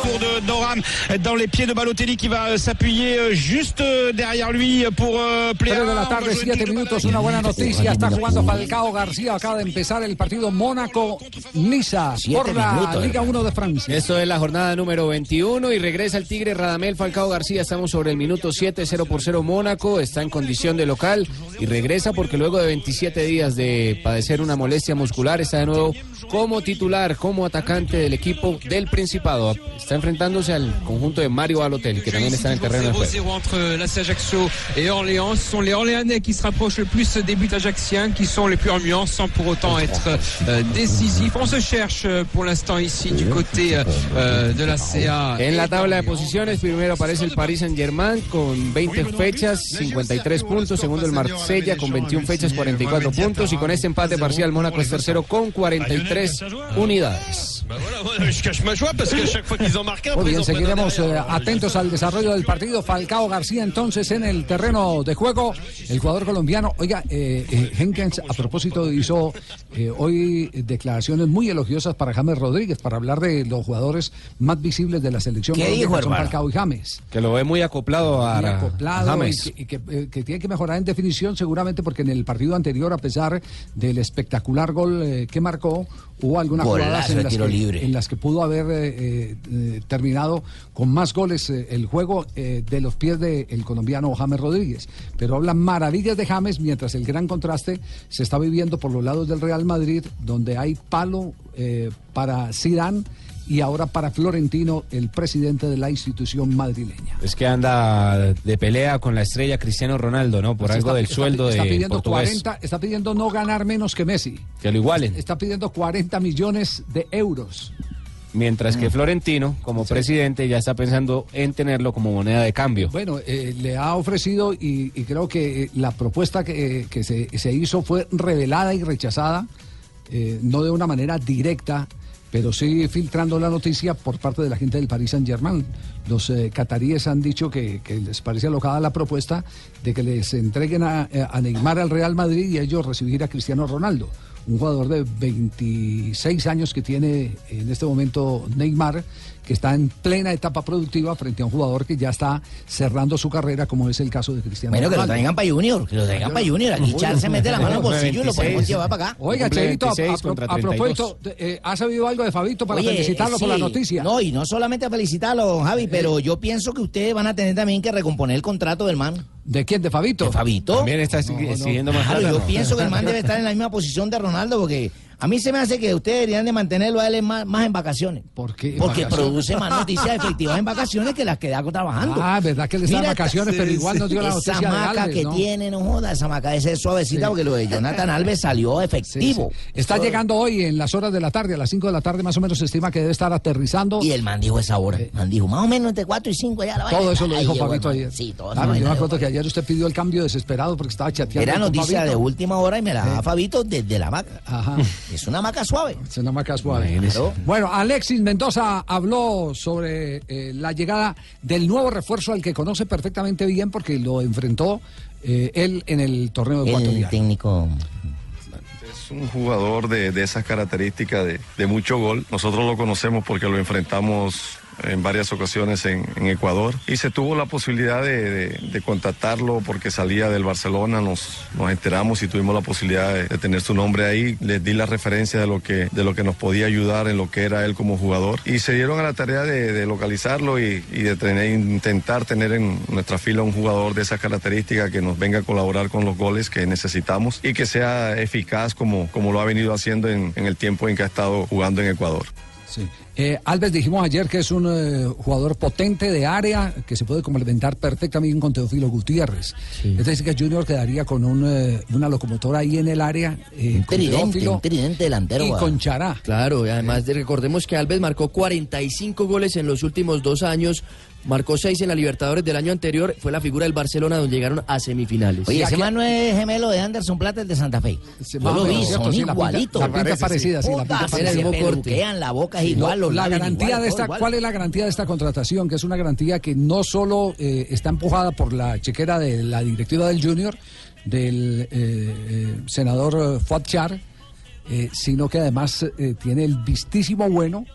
Speaker 17: Pour de Doram dans les pieds de Balotelli qui va euh, s'appuyer euh, juste euh, derrière lui pour
Speaker 6: Tres de la tarde, siete minutos, una buena noticia. Está jugando Falcao García. Acaba de empezar el partido Mónaco-Niza por la. Liga 1 de Francia.
Speaker 16: Esto es la jornada número 21 y regresa el Tigre Radamel Falcao García. Estamos sobre el minuto 7, 0 por 0 Mónaco. Está en condición de local y regresa porque luego de 27 días de padecer una molestia muscular está de nuevo como titular, como atacante del equipo del Principado. Está enfrentándose al conjunto de Mario Balotelli, que también está en el terreno de juego.
Speaker 18: 0-0 entre l'AC Ajaccio et Orléans. Ce sont les Orléanais qui se rapprochent le plus des buts ajaxiens, qui sont les plus remuants sans pour autant être euh, décisifs. On se cherche euh, pour l'instant ici du côté euh, de la CA.
Speaker 16: En la tabla de posiciones, primero aparece el Paris Saint Germain con 20 fechas, 53 puntos. Segundo el Marsella con 21 fechas, 44 puntos. Y con este empate parcial, Mónaco es tercero con 43 unidades.
Speaker 6: Muy bien, seguiremos eh, atentos al desarrollo del partido. Falcao García entonces en el terreno de juego. El jugador colombiano, oiga, eh, eh, Henkens a propósito hizo eh, hoy declaraciones muy elogiosas para James Rodríguez, para hablar de los jugadores más visibles de la selección
Speaker 7: ¿Qué dijo,
Speaker 6: son? Falcao y James.
Speaker 16: Que lo ve muy acoplado a,
Speaker 6: Muy
Speaker 16: a
Speaker 6: acoplado
Speaker 16: James.
Speaker 6: y que, y que, eh, que tiene que mejorar en definición seguramente porque en el partido anterior a pesar del espectacular gol eh, que marcó hubo algunas jugadas en las, que,
Speaker 7: libre.
Speaker 6: en las que pudo haber eh, eh, terminado con más goles eh, el juego de los pies del colombiano James Rodríguez pero hablan maravillas de James mientras el gran contraste se está viviendo por los lados del Real Madrid donde hay palo para Zidane y ahora para Florentino el presidente de la institución madrileña
Speaker 16: Es que anda de pelea con la estrella Cristiano Ronaldo, ¿no? Por
Speaker 6: Pues
Speaker 16: algo
Speaker 6: está-
Speaker 16: del
Speaker 6: está-
Speaker 16: sueldo
Speaker 6: está
Speaker 16: de
Speaker 6: pidiendo
Speaker 16: portugués.
Speaker 6: 40, está pidiendo no ganar menos que Messi.
Speaker 16: Que lo igualen.
Speaker 6: Está pidiendo 40 millones de euros.
Speaker 16: Mientras que Florentino, como presidente, ya está pensando en tenerlo como moneda de cambio.
Speaker 6: Bueno, eh, le ha ofrecido y, y creo que eh, la propuesta que, que se, se hizo fue revelada y rechazada, eh, no de una manera directa, pero sí filtrando la noticia por parte de la gente del Paris Saint Germain. Los eh, cataríes han dicho que, les parece alocada la propuesta de que les entreguen a, eh, Neymar al Real Madrid y ellos recibir a Cristiano Ronaldo. Un jugador de 26 años que tiene en este momento Neymar, que está en plena etapa productiva frente a un jugador que ya está cerrando su carrera, como es el caso de Cristiano
Speaker 7: Bueno, que lo
Speaker 6: Ronaldo.
Speaker 7: traigan para Junior, que lo traigan para Junior. Aquí Char se mete la mano en el bolsillo y lo podemos
Speaker 16: 26.
Speaker 7: llevar para acá.
Speaker 6: Oiga, Cheito, a,
Speaker 16: 26
Speaker 6: a pro-
Speaker 16: contra
Speaker 6: a
Speaker 16: 32.
Speaker 6: propósito, eh, ¿ha sabido algo de Fabito para
Speaker 7: Oye,
Speaker 6: felicitarlo por la noticia?
Speaker 7: No, y no solamente felicitarlo, Javi, pero yo pienso que ustedes van a tener también que recomponer el contrato del man.
Speaker 6: ¿De quién? ¿De Fabito?
Speaker 7: ¿De Fabito?
Speaker 16: También está exigiendo más
Speaker 7: Claro, yo
Speaker 16: ¿no?
Speaker 7: pienso que el man debe estar en la misma posición de Ronaldo porque a mí se me hace que ustedes deberían de mantenerlo a él más, más en vacaciones.
Speaker 6: ¿Por qué?
Speaker 7: Porque
Speaker 6: ¿Vacaciones?
Speaker 7: produce más noticias efectivas en vacaciones que las que da trabajando.
Speaker 6: Ah, verdad que de
Speaker 7: Mira,
Speaker 6: vacaciones, pero igual nos dio la
Speaker 7: esa
Speaker 6: noticia de
Speaker 7: maca
Speaker 6: Alves,
Speaker 7: que
Speaker 6: ¿no?
Speaker 7: tiene, no joda, esa maca esa es suavecita
Speaker 6: Sí.
Speaker 7: porque lo de Jonathan Alves salió efectivo.
Speaker 6: Está llegando hoy en las horas de la tarde, a las 5 de la tarde más o menos se estima que debe estar aterrizando.
Speaker 7: Y el man dijo esa hora. El man dijo, más o menos entre 4 y 5 ya la vaina
Speaker 6: Todo eso lo dijo Fabito ayer.
Speaker 7: Sí, todo esa
Speaker 6: Claro, yo
Speaker 7: vaina
Speaker 6: me
Speaker 7: llegó.
Speaker 6: acuerdo que ayer usted pidió el cambio desesperado porque estaba chateando.
Speaker 7: Era noticia de última hora y me la daba Fabito desde la maca.
Speaker 6: Ajá.
Speaker 7: Es una maca suave.
Speaker 6: Es una maca suave.
Speaker 7: Claro.
Speaker 6: Bueno, Alexis Mendoza habló sobre eh, la llegada del nuevo refuerzo al que conoce perfectamente bien porque lo enfrentó eh, él en el torneo ecuatoriano.
Speaker 7: técnico.
Speaker 19: Es un jugador de, de esas características de, de mucho gol. Nosotros lo conocemos porque lo enfrentamos en varias ocasiones en, Ecuador y se tuvo la posibilidad de, contactarlo porque salía del Barcelona, nos, enteramos y tuvimos la posibilidad de, tener su nombre ahí, les di la referencia de lo, que, de lo que nos podía ayudar en lo que era él como jugador y se dieron a la tarea de, localizarlo y, de intentar tener en nuestra fila un jugador de esas características que nos venga a colaborar con los goles que necesitamos y que sea eficaz como, como lo ha venido haciendo en, en el tiempo en que ha estado jugando en Ecuador.
Speaker 6: Sí. Eh, Alves dijimos ayer que es un eh, jugador potente de área que se puede complementar perfectamente con Teófilo Gutiérrez. Es decir, que Junior quedaría con un, eh, una locomotora ahí en el área. eh, con
Speaker 7: tridente,
Speaker 6: Teófilo
Speaker 7: un tridente delantero,
Speaker 6: Y
Speaker 7: guau.
Speaker 6: con Chará.
Speaker 11: Claro, y además de- recordemos que Alves marcó 45 goles en los últimos dos años, marcó 6 en la Libertadores del año anterior, fue la figura del Barcelona donde llegaron a semifinales.
Speaker 7: Oye, ese man no es gemelo de Anderson Plata, el de Santa Fe. Yo lo vi, son igualitos.
Speaker 6: la pinta parecida, sí, la pinta parecida.
Speaker 7: Se peluquean, la boca es
Speaker 6: Sí,
Speaker 7: igual, los
Speaker 6: la garantía
Speaker 7: igual,
Speaker 6: de esta,
Speaker 7: igual.
Speaker 6: ¿Cuál es la garantía de esta contratación? Que es una garantía que no solo eh, está empujada por la chequera de la directiva del Junior, del eh, eh, senador Fuad Char, eh, sino que además tiene el vistísimo bueno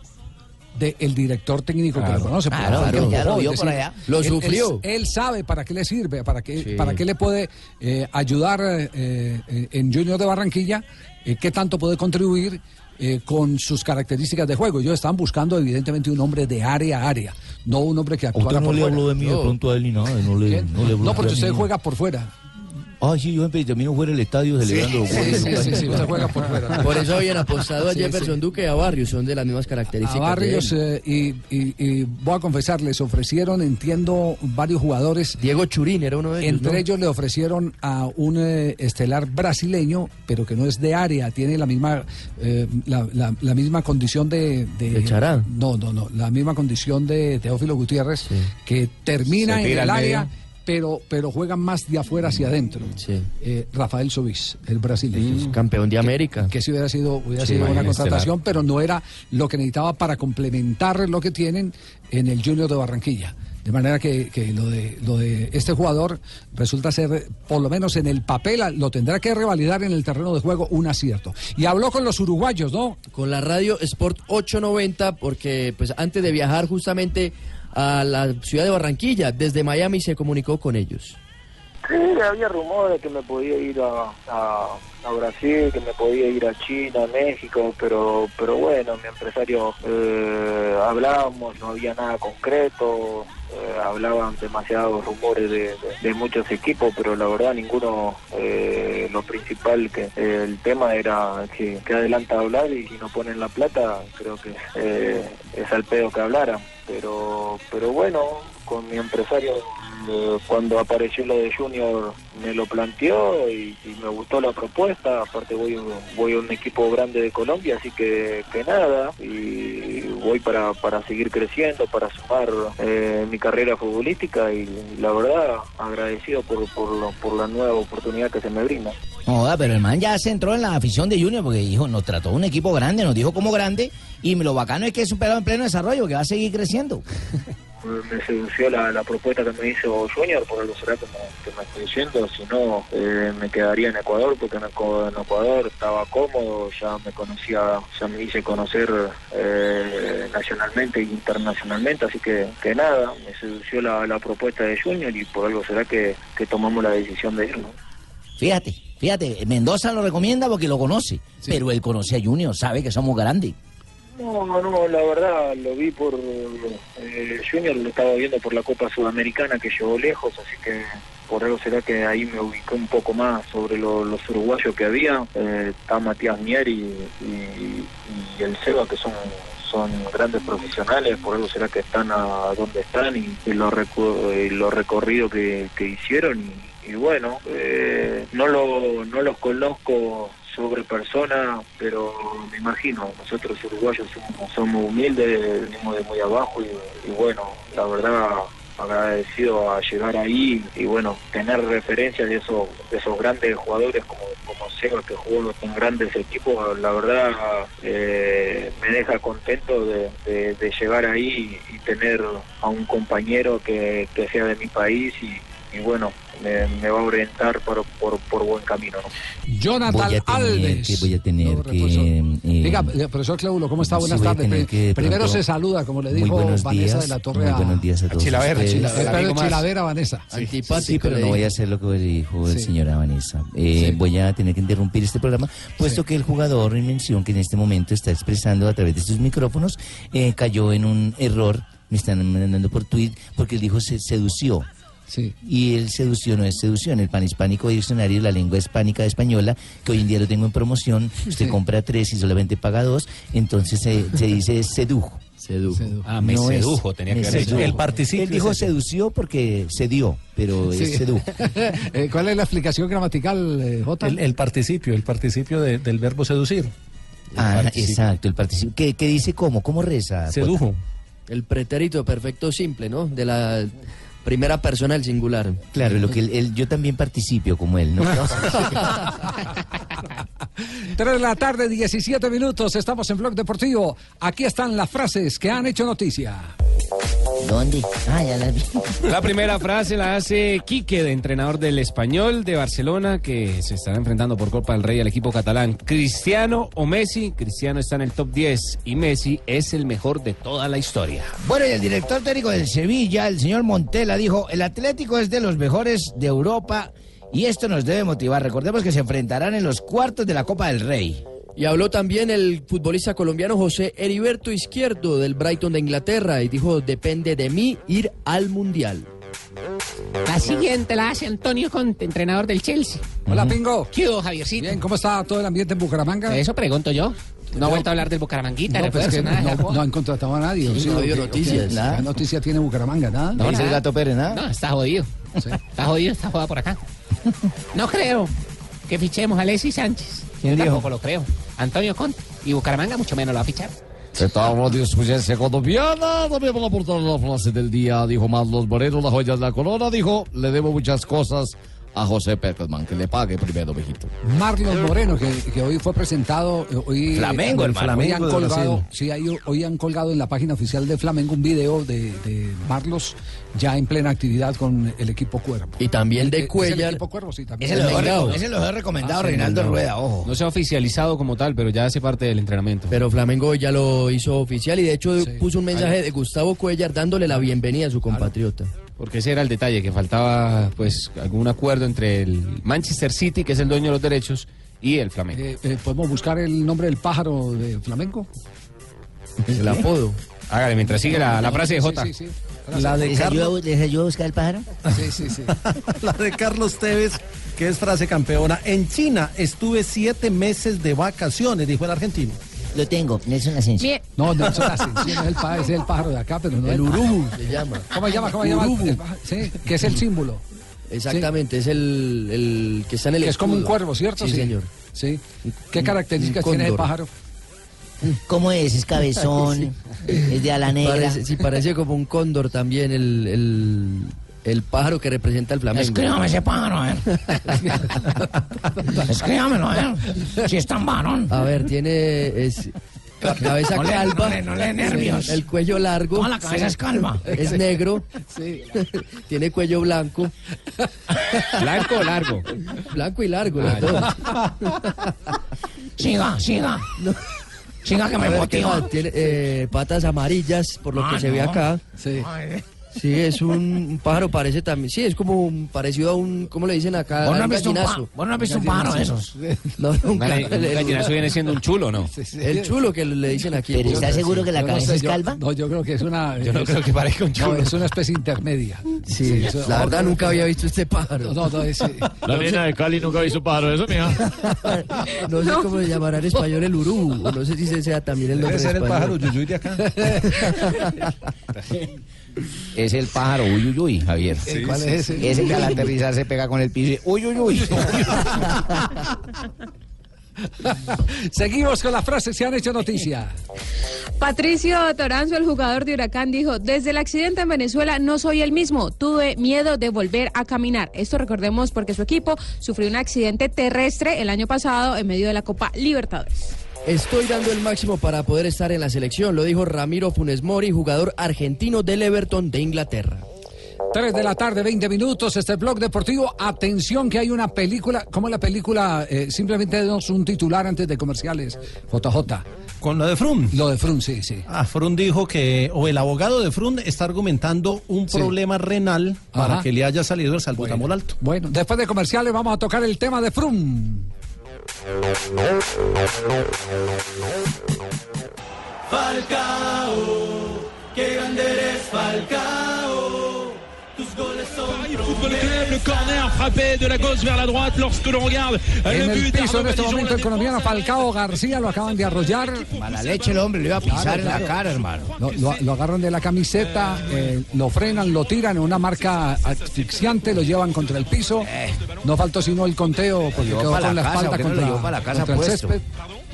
Speaker 6: del director técnico que lo conoce.
Speaker 7: Claro, claro, ya lo vio por allá.
Speaker 6: Él- él-
Speaker 7: sufrió.
Speaker 6: Él, sabe para qué le sirve, para qué,
Speaker 7: Sí.
Speaker 6: para qué le puede eh, ayudar eh, en Junior de Barranquilla, eh, qué tanto puede contribuir eh, con sus características de juego. Ellos estaban buscando evidentemente un hombre de área a área, no un hombre que
Speaker 12: ¿A
Speaker 6: actuara
Speaker 12: usted no le habló de mí de pronto a él ni nada? No le, no le
Speaker 6: No, porque usted
Speaker 12: mí.
Speaker 6: juega por fuera.
Speaker 12: Ah, sí, yo siempre termino fuera del estadio celebrando
Speaker 6: Sí,
Speaker 12: goles.
Speaker 6: sí, sí, sí, usted juega por fuera.
Speaker 11: Por eso habían apostado a
Speaker 6: Sí,
Speaker 11: Jefferson
Speaker 6: sí.
Speaker 11: Duque y a Barrios, son de las mismas características.
Speaker 6: A Barrios,
Speaker 11: de
Speaker 6: eh, y, y- y voy a confesar, les ofrecieron, entiendo, varios jugadores.
Speaker 11: Diego Churín era uno de ellos.
Speaker 6: Entre
Speaker 11: ¿no?
Speaker 6: ellos le ofrecieron a un eh, estelar brasileño, pero que no es de área, tiene la misma eh, la, la- la misma condición de,
Speaker 11: ¿De Chará?
Speaker 6: No, no, no, la misma condición de Teófilo Gutiérrez, que termina en el área. Pero, pero juega más de afuera hacia adentro. Eh, Rafael Sobis, el brasileño.
Speaker 11: Campeón de América.
Speaker 6: Que si hubiera sido, hubiera
Speaker 11: Sí,
Speaker 6: sido una contratación, pero no era lo que necesitaba para complementar lo que tienen en el Junior de Barranquilla. De manera que, que lo, de, lo de este jugador resulta ser, por lo menos en el papel, lo tendrá que revalidar en el terreno de juego un acierto. Y habló con los uruguayos, ¿no?
Speaker 11: Con la radio Sport 890, porque pues antes de viajar justamente a la ciudad de Barranquilla, desde Miami se comunicó con ellos.
Speaker 9: Sí, había rumores que me podía ir a, a, Brasil, que me podía ir a China, a México, pero pero bueno, mi empresario eh, hablábamos, no había nada concreto, eh, hablaban demasiados rumores de, de- de muchos equipos, pero la verdad ninguno, eh, lo principal que eh, el tema era que, que adelanta hablar y si no ponen la plata, creo que eh, es al pedo que hablaran, pero pero bueno, con mi empresario eh, cuando apareció lo de Junior me lo planteó y, y me gustó la propuesta, aparte voy, voy a un equipo grande de Colombia, así que, que nada, y voy para, para seguir creciendo, para sumar eh, mi carrera futbolística y, la verdad agradecido por, por, por la nueva oportunidad que se me brinda.
Speaker 7: Joda, pero el man ya se entró en la afición de Junior porque dijo, nos trató un equipo grande, nos dijo como grande, y lo bacano es que es un pelado en pleno desarrollo, que va a seguir creciendo.
Speaker 9: me sedució la, la propuesta que me hizo Junior, por algo será que me, que me estoy diciendo, si no eh, me quedaría en Ecuador, porque en, Ecu- en Ecuador estaba cómodo, ya me conocía, ya me hice conocer eh, nacionalmente e internacionalmente, así que, que nada, me sedució la, la propuesta de Junior y por algo será que, que tomamos la decisión de irnos.
Speaker 7: Fíjate, fíjate, Mendoza lo recomienda porque lo conoce, pero él conoce a Junior, sabe que somos grandes.
Speaker 9: No, no, la verdad lo vi por eh, Junior, lo estaba viendo por la Copa Sudamericana que llegó lejos, así que por algo será que ahí me ubiqué un poco más sobre lo- los uruguayos que había. Eh, está Matías Mier y, el Seba, que son son grandes profesionales, por algo será que están a donde están y, y lo, recu- y lo recorrido que, que hicieron y bueno, eh, no, lo, no los conozco sobre persona, pero me imagino, nosotros uruguayos somos, humildes, venimos de muy abajo y, bueno, la verdad agradecido a llegar ahí y bueno, tener referencias de esos, de esos grandes jugadores como, como Seba que jugó con grandes equipos, la verdad eh, me deja contento de, de- de llegar ahí y tener a un compañero que, que sea de mi país y, y bueno, me, me va a orientar por, por, por buen camino. ¿no?
Speaker 6: Jonathan
Speaker 7: Voy a tener
Speaker 6: Alves.
Speaker 7: que, voy a tener que... eh,
Speaker 6: Diga, eh, profesor Cleulo, ¿cómo está?
Speaker 7: sí,
Speaker 6: Buenas tardes.
Speaker 7: que
Speaker 6: Primero se saluda, como le dijo
Speaker 7: buenos
Speaker 6: Vanessa
Speaker 7: días,
Speaker 6: de la Torre
Speaker 7: muy
Speaker 6: a,
Speaker 7: buenos días a todos
Speaker 6: Chilavera. Chilavera. Chilavera, Vanessa.
Speaker 7: Sí, pero no voy a hacer lo que dijo el
Speaker 6: Sí.
Speaker 7: señor Vanessa. Eh,
Speaker 6: Sí.
Speaker 7: Voy a tener que interrumpir este programa, puesto que el jugador en mención que en este momento está expresando a través de sus micrófonos eh, cayó en un error. Me están mandando por tweet porque él dijo se sedució. Y el sedució no es seducción. El panhispánico diccionario, la lengua hispánica española, que hoy en día lo tengo en promoción, usted compra tres y solamente paga dos, entonces se, se dice sedujo.
Speaker 11: Sedujo.
Speaker 16: Ah, me
Speaker 7: No es-
Speaker 16: sedujo, tenía
Speaker 7: me
Speaker 16: que haber dicho.
Speaker 7: sedujo.
Speaker 16: El participio
Speaker 7: Él dijo sedució porque se dio, pero
Speaker 6: Sí.
Speaker 7: es sedujo.
Speaker 6: Eh, ¿Cuál es la explicación gramatical, eh, Jota?
Speaker 20: El, el participio, el participio de- del verbo seducir.
Speaker 7: Ah,
Speaker 20: participio.
Speaker 7: exacto, el participio. ¿Qué, qué dice cómo? ¿Cómo reza?
Speaker 20: Sedujo.
Speaker 11: El pretérito perfecto simple, ¿no? De la primera persona del singular.
Speaker 7: Claro, lo que él, él- yo también participio como él, ¿no?
Speaker 6: 3 de la tarde, 17 minutos. Estamos en Blog Deportivo. Aquí están las frases que han hecho noticia.
Speaker 7: ¿Dónde? Ah, ya las vi.
Speaker 16: La primera frase la hace Quique, de entrenador del Español de Barcelona, que se estará enfrentando por Copa del Rey al equipo catalán. Cristiano o Messi. Cristiano está en el top 10 y Messi es el mejor de toda la historia.
Speaker 12: Bueno, y el director técnico del Sevilla, el señor Montela, dijo, el Atlético es de los mejores de Europa y esto nos debe motivar. Recordemos que se enfrentarán en los cuartos de la Copa del Rey.
Speaker 11: Y habló también el futbolista colombiano José Heriberto Izquierdo del Brighton de Inglaterra y dijo, depende de mí ir al Mundial.
Speaker 21: La siguiente la hace Antonio Conte, entrenador del Chelsea.
Speaker 6: Hola, Pingo.
Speaker 21: ¿Qué hubo, Javiercito?
Speaker 6: Bien, ¿cómo está todo el ambiente en Bucaramanga?
Speaker 21: Eso pregunto yo. No ha vuelto a hablar del Bucaramanguita,
Speaker 6: No, pues
Speaker 21: refuerzo,
Speaker 6: que
Speaker 21: nada,
Speaker 6: no, no han contratado a nadie.
Speaker 21: Sí, no ha
Speaker 6: ¿O
Speaker 21: habido
Speaker 6: qué- o qué?
Speaker 21: noticias.
Speaker 6: ¿Qué noticia tiene Bucaramanga? ¿Nada?
Speaker 21: No, nada.
Speaker 7: Pérez, nada?
Speaker 21: No, está jodido. Está jodido esta joda por acá. No creo que fichemos a Alexis Sánchez.
Speaker 7: ¿Quién
Speaker 21: Yo
Speaker 7: dijo?
Speaker 21: tampoco lo creo. Antonio Conte. Y Bucaramanga mucho menos lo va a fichar.
Speaker 22: Estamos discutiendo colombiana, también para aportar la frase del día, dijo Marlos Moreno, las joyas de la corona, dijo, le debo muchas cosas a José Peckerman, que le pague primero, viejito.
Speaker 6: Marlon Moreno, que, que hoy fue presentado. eh, Hoy,
Speaker 22: Flamengo,
Speaker 6: eh,
Speaker 22: hermano.
Speaker 6: hoy
Speaker 22: Flamengo
Speaker 6: han
Speaker 22: de
Speaker 6: colgado, sí, hay- hoy han colgado en la página oficial de Flamengo un video de, de Marlos ya en plena actividad con el equipo Cuervo.
Speaker 11: Y también de
Speaker 6: ¿Es el
Speaker 11: Cuellar.
Speaker 6: equipo Cuervo? Sí, también.
Speaker 12: Ese lo dejó, recomendado
Speaker 6: Ah, sí,
Speaker 12: Reinaldo
Speaker 6: Mengao.
Speaker 12: Rueda, ojo.
Speaker 16: No se ha oficializado como tal, pero ya hace parte del entrenamiento.
Speaker 11: Pero Flamengo ya lo hizo oficial y de hecho puso un mensaje de Gustavo Cuellar dándole la bienvenida a su compatriota.
Speaker 16: Porque ese era el detalle, que faltaba pues algún acuerdo entre el Manchester City, que es el dueño de los derechos, y el Flamengo.
Speaker 6: Eh, eh, ¿Podemos buscar el nombre del pájaro de Flamengo?
Speaker 11: El apodo.
Speaker 16: Hágale, mientras sigue la, la frase de
Speaker 6: Sí,
Speaker 16: Jota.
Speaker 6: sí, sí.
Speaker 20: La de
Speaker 7: ¿Les
Speaker 20: Carlos,
Speaker 7: ¿Les ayuda a buscar el pájaro?
Speaker 6: Sí, sí, sí.
Speaker 20: la de Carlos Tevez, que es frase campeona. En China estuve siete meses de vacaciones, dijo el argentino.
Speaker 7: Lo tengo, Nelson Asensio.
Speaker 6: No, no, eso es Ascensión, es el, pa- es el pájaro de acá, pero no
Speaker 11: El
Speaker 6: es-
Speaker 11: urubu se llama.
Speaker 6: ¿Cómo se llama? ¿Cómo se llama?
Speaker 11: Urubu.
Speaker 6: El pájaro, Sí, que es el símbolo.
Speaker 11: Exactamente, es el, el que está en el
Speaker 6: Que es como un cuervo, ¿cierto?
Speaker 11: Sí, señor.
Speaker 6: Sí. ¿Qué características tiene el pájaro?
Speaker 7: ¿Cómo es? ¿Es cabezón? ¿Es de ala negra?
Speaker 11: Parece, sí, parece como un cóndor también el, el, el pájaro que representa el Flamengo.
Speaker 12: Escríbame ese pájaro, a ver. Escríbamelo, a ver. Si es tan varón.
Speaker 11: A ver, tiene es, cabeza
Speaker 12: No le-
Speaker 11: calva,
Speaker 12: no le- no le nervios.
Speaker 11: el cuello largo,
Speaker 12: Toda la cabeza es calva.
Speaker 11: es negro,
Speaker 6: Sí.
Speaker 11: tiene cuello blanco,
Speaker 16: ¿Blanco o largo?
Speaker 11: blanco y largo. las dos.
Speaker 12: Siga, siga. Siga que me
Speaker 11: ver, ¿qué
Speaker 12: motiva.
Speaker 11: Tiene eh, patas amarillas, por lo
Speaker 12: Ah,
Speaker 11: que se ve acá.
Speaker 6: Sí.
Speaker 11: Sí, es un, un pájaro, parece también. Sí, es como un- parecido a un. ¿Cómo le dicen acá?
Speaker 12: Vos no
Speaker 11: un
Speaker 12: visto un, pa-
Speaker 11: gallinazo.
Speaker 12: vos no has visto un pájaro de esos.
Speaker 11: No, nunca.
Speaker 16: Vale,
Speaker 11: El-
Speaker 16: un
Speaker 11: el-
Speaker 16: gallinazo viene siendo un chulo, ¿no?
Speaker 11: El chulo que le dicen aquí.
Speaker 7: ¿Pero está seguro que la
Speaker 6: no
Speaker 7: cabeza
Speaker 6: sé,
Speaker 7: es
Speaker 6: yo-
Speaker 7: calva?
Speaker 6: No, yo creo que es una.
Speaker 16: Yo no
Speaker 6: es-
Speaker 16: creo que parezca un
Speaker 6: no,
Speaker 16: chulo.
Speaker 6: es una especie intermedia.
Speaker 11: Sí,
Speaker 6: eso-
Speaker 11: la verdad nunca había visto este pájaro.
Speaker 6: No, no, es.
Speaker 22: La nena de Cali nunca hizo pájaro de eso, mija.
Speaker 11: No sé cómo se llamará en español el urubu. o No sé si ese sea también el nombre
Speaker 20: Debe ser el pájaro. Yuyuy de acá.
Speaker 7: Es el pájaro uyuyuy, Javier.
Speaker 6: ¿Cuál es ese?
Speaker 7: Ese que al aterrizar se pega con el piso y uy, uy, uy.
Speaker 6: Seguimos con las frases que han hecho noticia.
Speaker 23: Patricio Toranzo, el jugador de Huracán, dijo, desde el accidente en Venezuela no soy el mismo, tuve miedo de volver a caminar. Esto recordemos porque su equipo sufrió un accidente terrestre el año pasado en medio de la Copa Libertadores.
Speaker 11: Estoy dando el máximo para poder estar en la selección, lo dijo Ramiro Funes Mori, jugador argentino del Everton de Inglaterra.
Speaker 6: 3 de la tarde, 20 minutos, este blog deportivo. Atención que hay una película, ¿cómo es la película? Eh, simplemente denos un titular antes de comerciales. JJ.
Speaker 20: Con lo de Frum.
Speaker 6: Lo de Frum, sí, sí.
Speaker 20: Ah, Frum dijo que, o el abogado de Frum está argumentando un
Speaker 6: Sí.
Speaker 20: problema renal para
Speaker 6: Ajá.
Speaker 20: que le haya salido el salbutamol alto.
Speaker 6: Bueno, después de comerciales vamos a tocar el tema de Frum.
Speaker 24: Falcao, qué grande eres Falcao.
Speaker 18: Corner frappé de la gauche vers la droite lorsque l'on regarde
Speaker 6: En el piso en este momento el colombiano Falcao García lo acaban de arrollar.
Speaker 12: Mala leche el hombre, le iba a pisar en la cara, hermano.
Speaker 6: Lo, lo- lo agarran de la camiseta, eh, lo frenan, lo tiran en una marca asfixiante, lo llevan contra el piso. No faltó sino el conteo porque quedó con
Speaker 22: la
Speaker 6: espalda
Speaker 22: ¿por qué no lo
Speaker 6: contra,
Speaker 22: llevó para la casa
Speaker 6: contra el césped.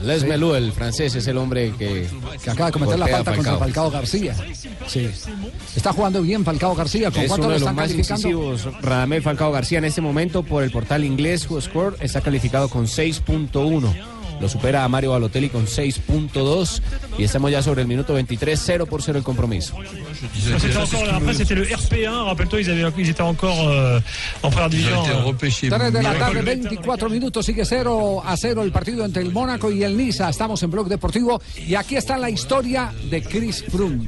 Speaker 22: Les. Melú, el francés, es el hombre que,
Speaker 6: que acaba de cometer la falta
Speaker 22: a
Speaker 6: contra
Speaker 22: Falcao.
Speaker 6: Falcao García. Sí. Está jugando bien Falcao García. ¿Con
Speaker 16: Es
Speaker 6: cuánto
Speaker 16: uno de los más incisivos. Radamel Falcao García en este momento por el portal inglés WhoScore está calificado con 6.1. Lo supera a Mario Balotelli con 6.2 y estamos ya sobre el minuto 23, 0 por 0 el compromiso.
Speaker 25: Après, c'était le RP1. Rappelle-toi, ils, avaient- ils étaient encore euh, en première division.
Speaker 6: 3 de la tarde, 24 minutos, sigue 0 a 0 el partido entre el Mónaco y el Niza. Estamos en Blog Deportivo y aquí está la historia de Chris Froome.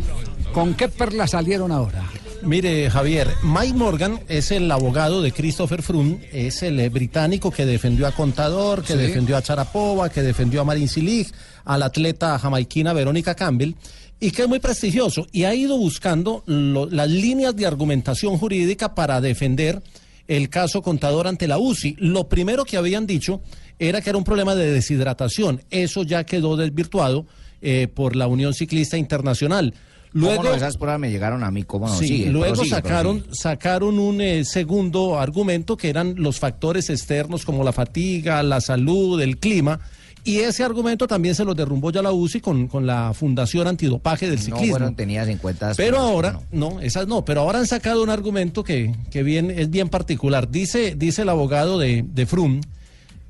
Speaker 6: ¿Con qué perlas salieron ahora?
Speaker 20: Mire, Javier, Mike Morgan es el abogado de Christopher Froome, es el eh, británico que defendió a Contador, que
Speaker 6: Sí.
Speaker 20: defendió a Charapova, que defendió a Marin Cilic, al atleta jamaiquina Verónica Campbell, y que es muy prestigioso y ha ido buscando lo- las líneas de argumentación jurídica para defender el caso Contador ante la UCI. Lo primero que habían dicho era que era un problema de deshidratación. Eso ya quedó desvirtuado eh, por la Unión Ciclista Internacional.
Speaker 7: Luego, no? Esas pruebas me llegaron a mí, ¿cómo no?
Speaker 20: Sí,
Speaker 7: Sigue,
Speaker 20: luego sacaron, sacaron un eh, segundo argumento que eran los factores externos como la fatiga, la salud, el clima. Y ese argumento también se lo derrumbó ya la UCI con, con la Fundación Antidopaje del
Speaker 7: No
Speaker 20: Ciclismo.
Speaker 7: fueron tenidas en cuenta.
Speaker 20: Pero ahora, no, esas no, pero ahora han sacado un argumento que, que bien, es bien particular. Dice, dice el abogado de, de Frum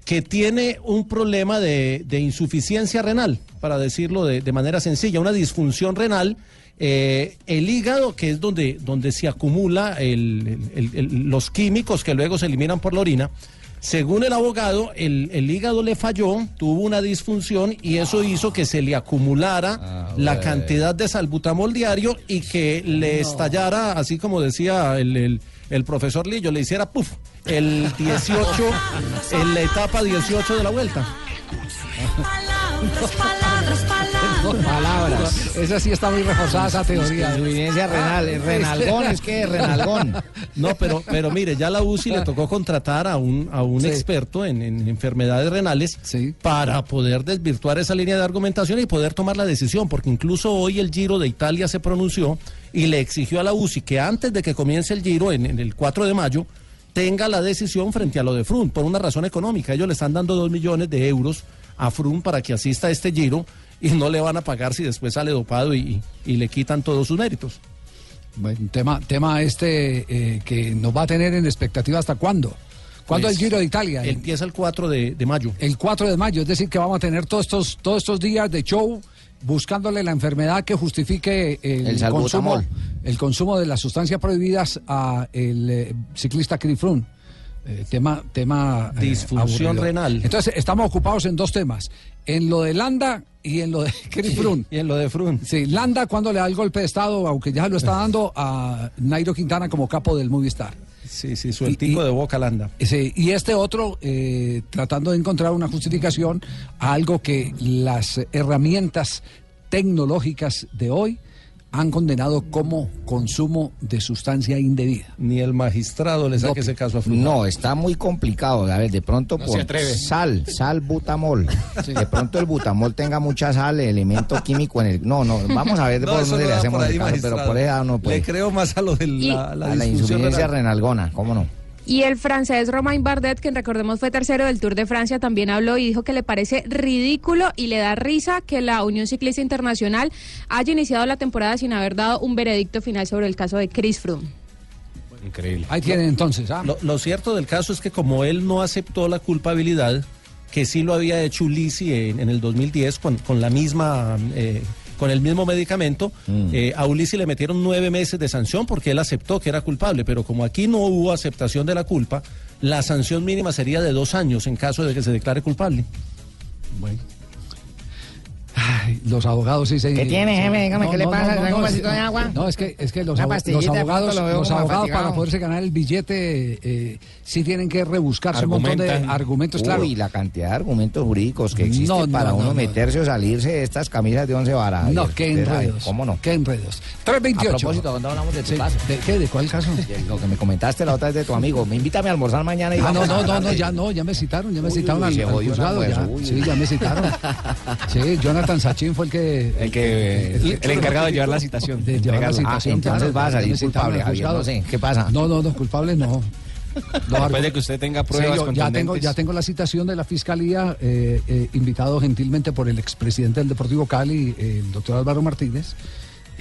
Speaker 20: que tiene un problema de, de insuficiencia renal, para decirlo de, de manera sencilla, una disfunción renal. Eh, el hígado, que es donde, donde se acumula el- el- el- los químicos que luego se eliminan por la orina, según el abogado, el, el hígado le falló, tuvo una disfunción y eso hizo que se le acumulara la
Speaker 22: bueno.
Speaker 20: cantidad de salbutamol diario y que le estallara, así como decía el, el- el profesor Lillo, le hiciera puff, el 18, en la etapa 18 de la vuelta.
Speaker 6: Palabras. Esa sí está muy reforzada esa teoría.
Speaker 20: Insuficiencia
Speaker 6: renal, es renalgón, es que es renalgón.
Speaker 20: No, pero, pero mire, ya la UCI le tocó contratar a un, a un
Speaker 6: Sí.
Speaker 20: experto en, en enfermedades renales para poder desvirtuar esa línea de argumentación y poder tomar la decisión, porque incluso hoy el Giro de Italia se pronunció y le exigió a la UCI que antes de que comience el Giro, en, en el 4 de mayo, tenga la decisión frente a lo de Frum, por una razón económica. Ellos le están dando dos millones de euros a Frum para que asista a este Giro y no le van a pagar si después sale dopado y, y le quitan todos sus méritos.
Speaker 6: Bueno, tema, tema este eh, que nos va a tener en expectativa hasta cuándo. ¿Cuándo
Speaker 20: Pues,
Speaker 6: el Giro de Italia?
Speaker 20: Empieza el 4 de, de mayo.
Speaker 6: El 4 de mayo, es decir, que vamos a tener todos estos, todos estos días de show buscándole la enfermedad que justifique el,
Speaker 7: El
Speaker 6: consumo, el consumo de las sustancias prohibidas a el eh, ciclista Chris Froome. Eh, tema tema eh,
Speaker 20: Disfunción renal.
Speaker 6: Entonces estamos ocupados en dos temas, en lo de Landa y en lo de Chris Froome.
Speaker 20: Y en lo de Froome.
Speaker 6: Sí, Landa cuando le da el golpe de estado, aunque ya lo está dando a Nairo Quintana como capo del Movistar.
Speaker 20: Sí, sí, sueltico de boca landa.
Speaker 6: Sí, y este otro eh, tratando de encontrar una justificación a algo que las herramientas tecnológicas de hoy han condenado como consumo de sustancia indebida.
Speaker 20: Ni el magistrado le saque ese caso a Froome.
Speaker 7: No, está muy complicado. A ver, de pronto
Speaker 20: No
Speaker 7: por
Speaker 20: se atreve.
Speaker 7: sal, sal butamol. De pronto el butamol tenga mucha sal, elemento químico en el. No, no, vamos a ver
Speaker 20: No,
Speaker 7: por
Speaker 20: eso
Speaker 7: dónde
Speaker 20: no
Speaker 7: le hacemos
Speaker 20: por ahí,
Speaker 7: el caso, pero por esa no
Speaker 20: Le
Speaker 7: puede.
Speaker 20: creo más a lo de la, la
Speaker 7: a la insuficiencia
Speaker 20: renal.
Speaker 7: renalgona, ¿cómo no?
Speaker 23: Y el francés Romain Bardet, que recordemos fue tercero del Tour de Francia, también habló y dijo que le parece ridículo y le da risa que la Unión Ciclista Internacional haya iniciado la temporada sin haber dado un veredicto final sobre el caso de Chris Froome.
Speaker 16: Increíble.
Speaker 6: Ahí tienen entonces, ¿ah?
Speaker 20: Lo, lo cierto del caso es que como él no aceptó la culpabilidad, que sí lo había hecho Ulisi en, en el 2010 con, con la misma... eh, con el mismo medicamento, eh, a Ulisi le metieron nueve meses de sanción porque él aceptó que era culpable, pero como aquí no hubo aceptación de la culpa, la sanción mínima sería de dos años en caso de que se declare culpable.
Speaker 6: Bueno. Ay, los abogados sí se...
Speaker 12: ¿Qué tiene, jefe? Dígame, ¿qué le pasa? ¿Le traigo un vasito de agua?
Speaker 6: No, es que, es que los, abogados, los abogados para poderse ganar el billete eh, sí tienen que rebuscarse un montón de argumentos, claro.
Speaker 7: Uy, la cantidad de argumentos jurídicos que existen
Speaker 6: No, no,
Speaker 7: para
Speaker 6: no,
Speaker 7: uno
Speaker 6: no.
Speaker 7: meterse o salirse de estas camisas de once varas.
Speaker 6: No, qué enredos.
Speaker 7: ¿Cómo no?
Speaker 6: Qué enredos. 328.
Speaker 7: A propósito, ¿dónde hablamos de tu
Speaker 6: Sí,
Speaker 7: caso?
Speaker 6: ¿De qué? ¿De cuál caso?
Speaker 7: Lo que me comentaste la otra vez de tu amigo. Me invítame a almorzar mañana y
Speaker 6: Ah, no, no, no, no, ya no, ya me citaron, ya me citaron al, juzgado, sí, ya me citaron. Sí, Jonathan Sachin fue el que...
Speaker 16: El que- el- el encargado de llevar la citación,
Speaker 6: De llevar la
Speaker 16: entregarla.
Speaker 6: citación,
Speaker 7: Ah, entonces
Speaker 6: claro,
Speaker 7: va a
Speaker 6: ya
Speaker 7: salir
Speaker 6: me citaron
Speaker 7: culpable,
Speaker 6: al
Speaker 7: Javier,
Speaker 6: juzgado.
Speaker 7: no sé, ¿qué pasa?
Speaker 6: No, no, no, culpable no. No,
Speaker 16: Después de que usted tenga
Speaker 6: Sí,
Speaker 16: pruebas
Speaker 6: yo ya tengo, ya tengo la citación de la fiscalía, eh, eh, invitado gentilmente por el expresidente del Deportivo Cali, el doctor Álvaro Martínez.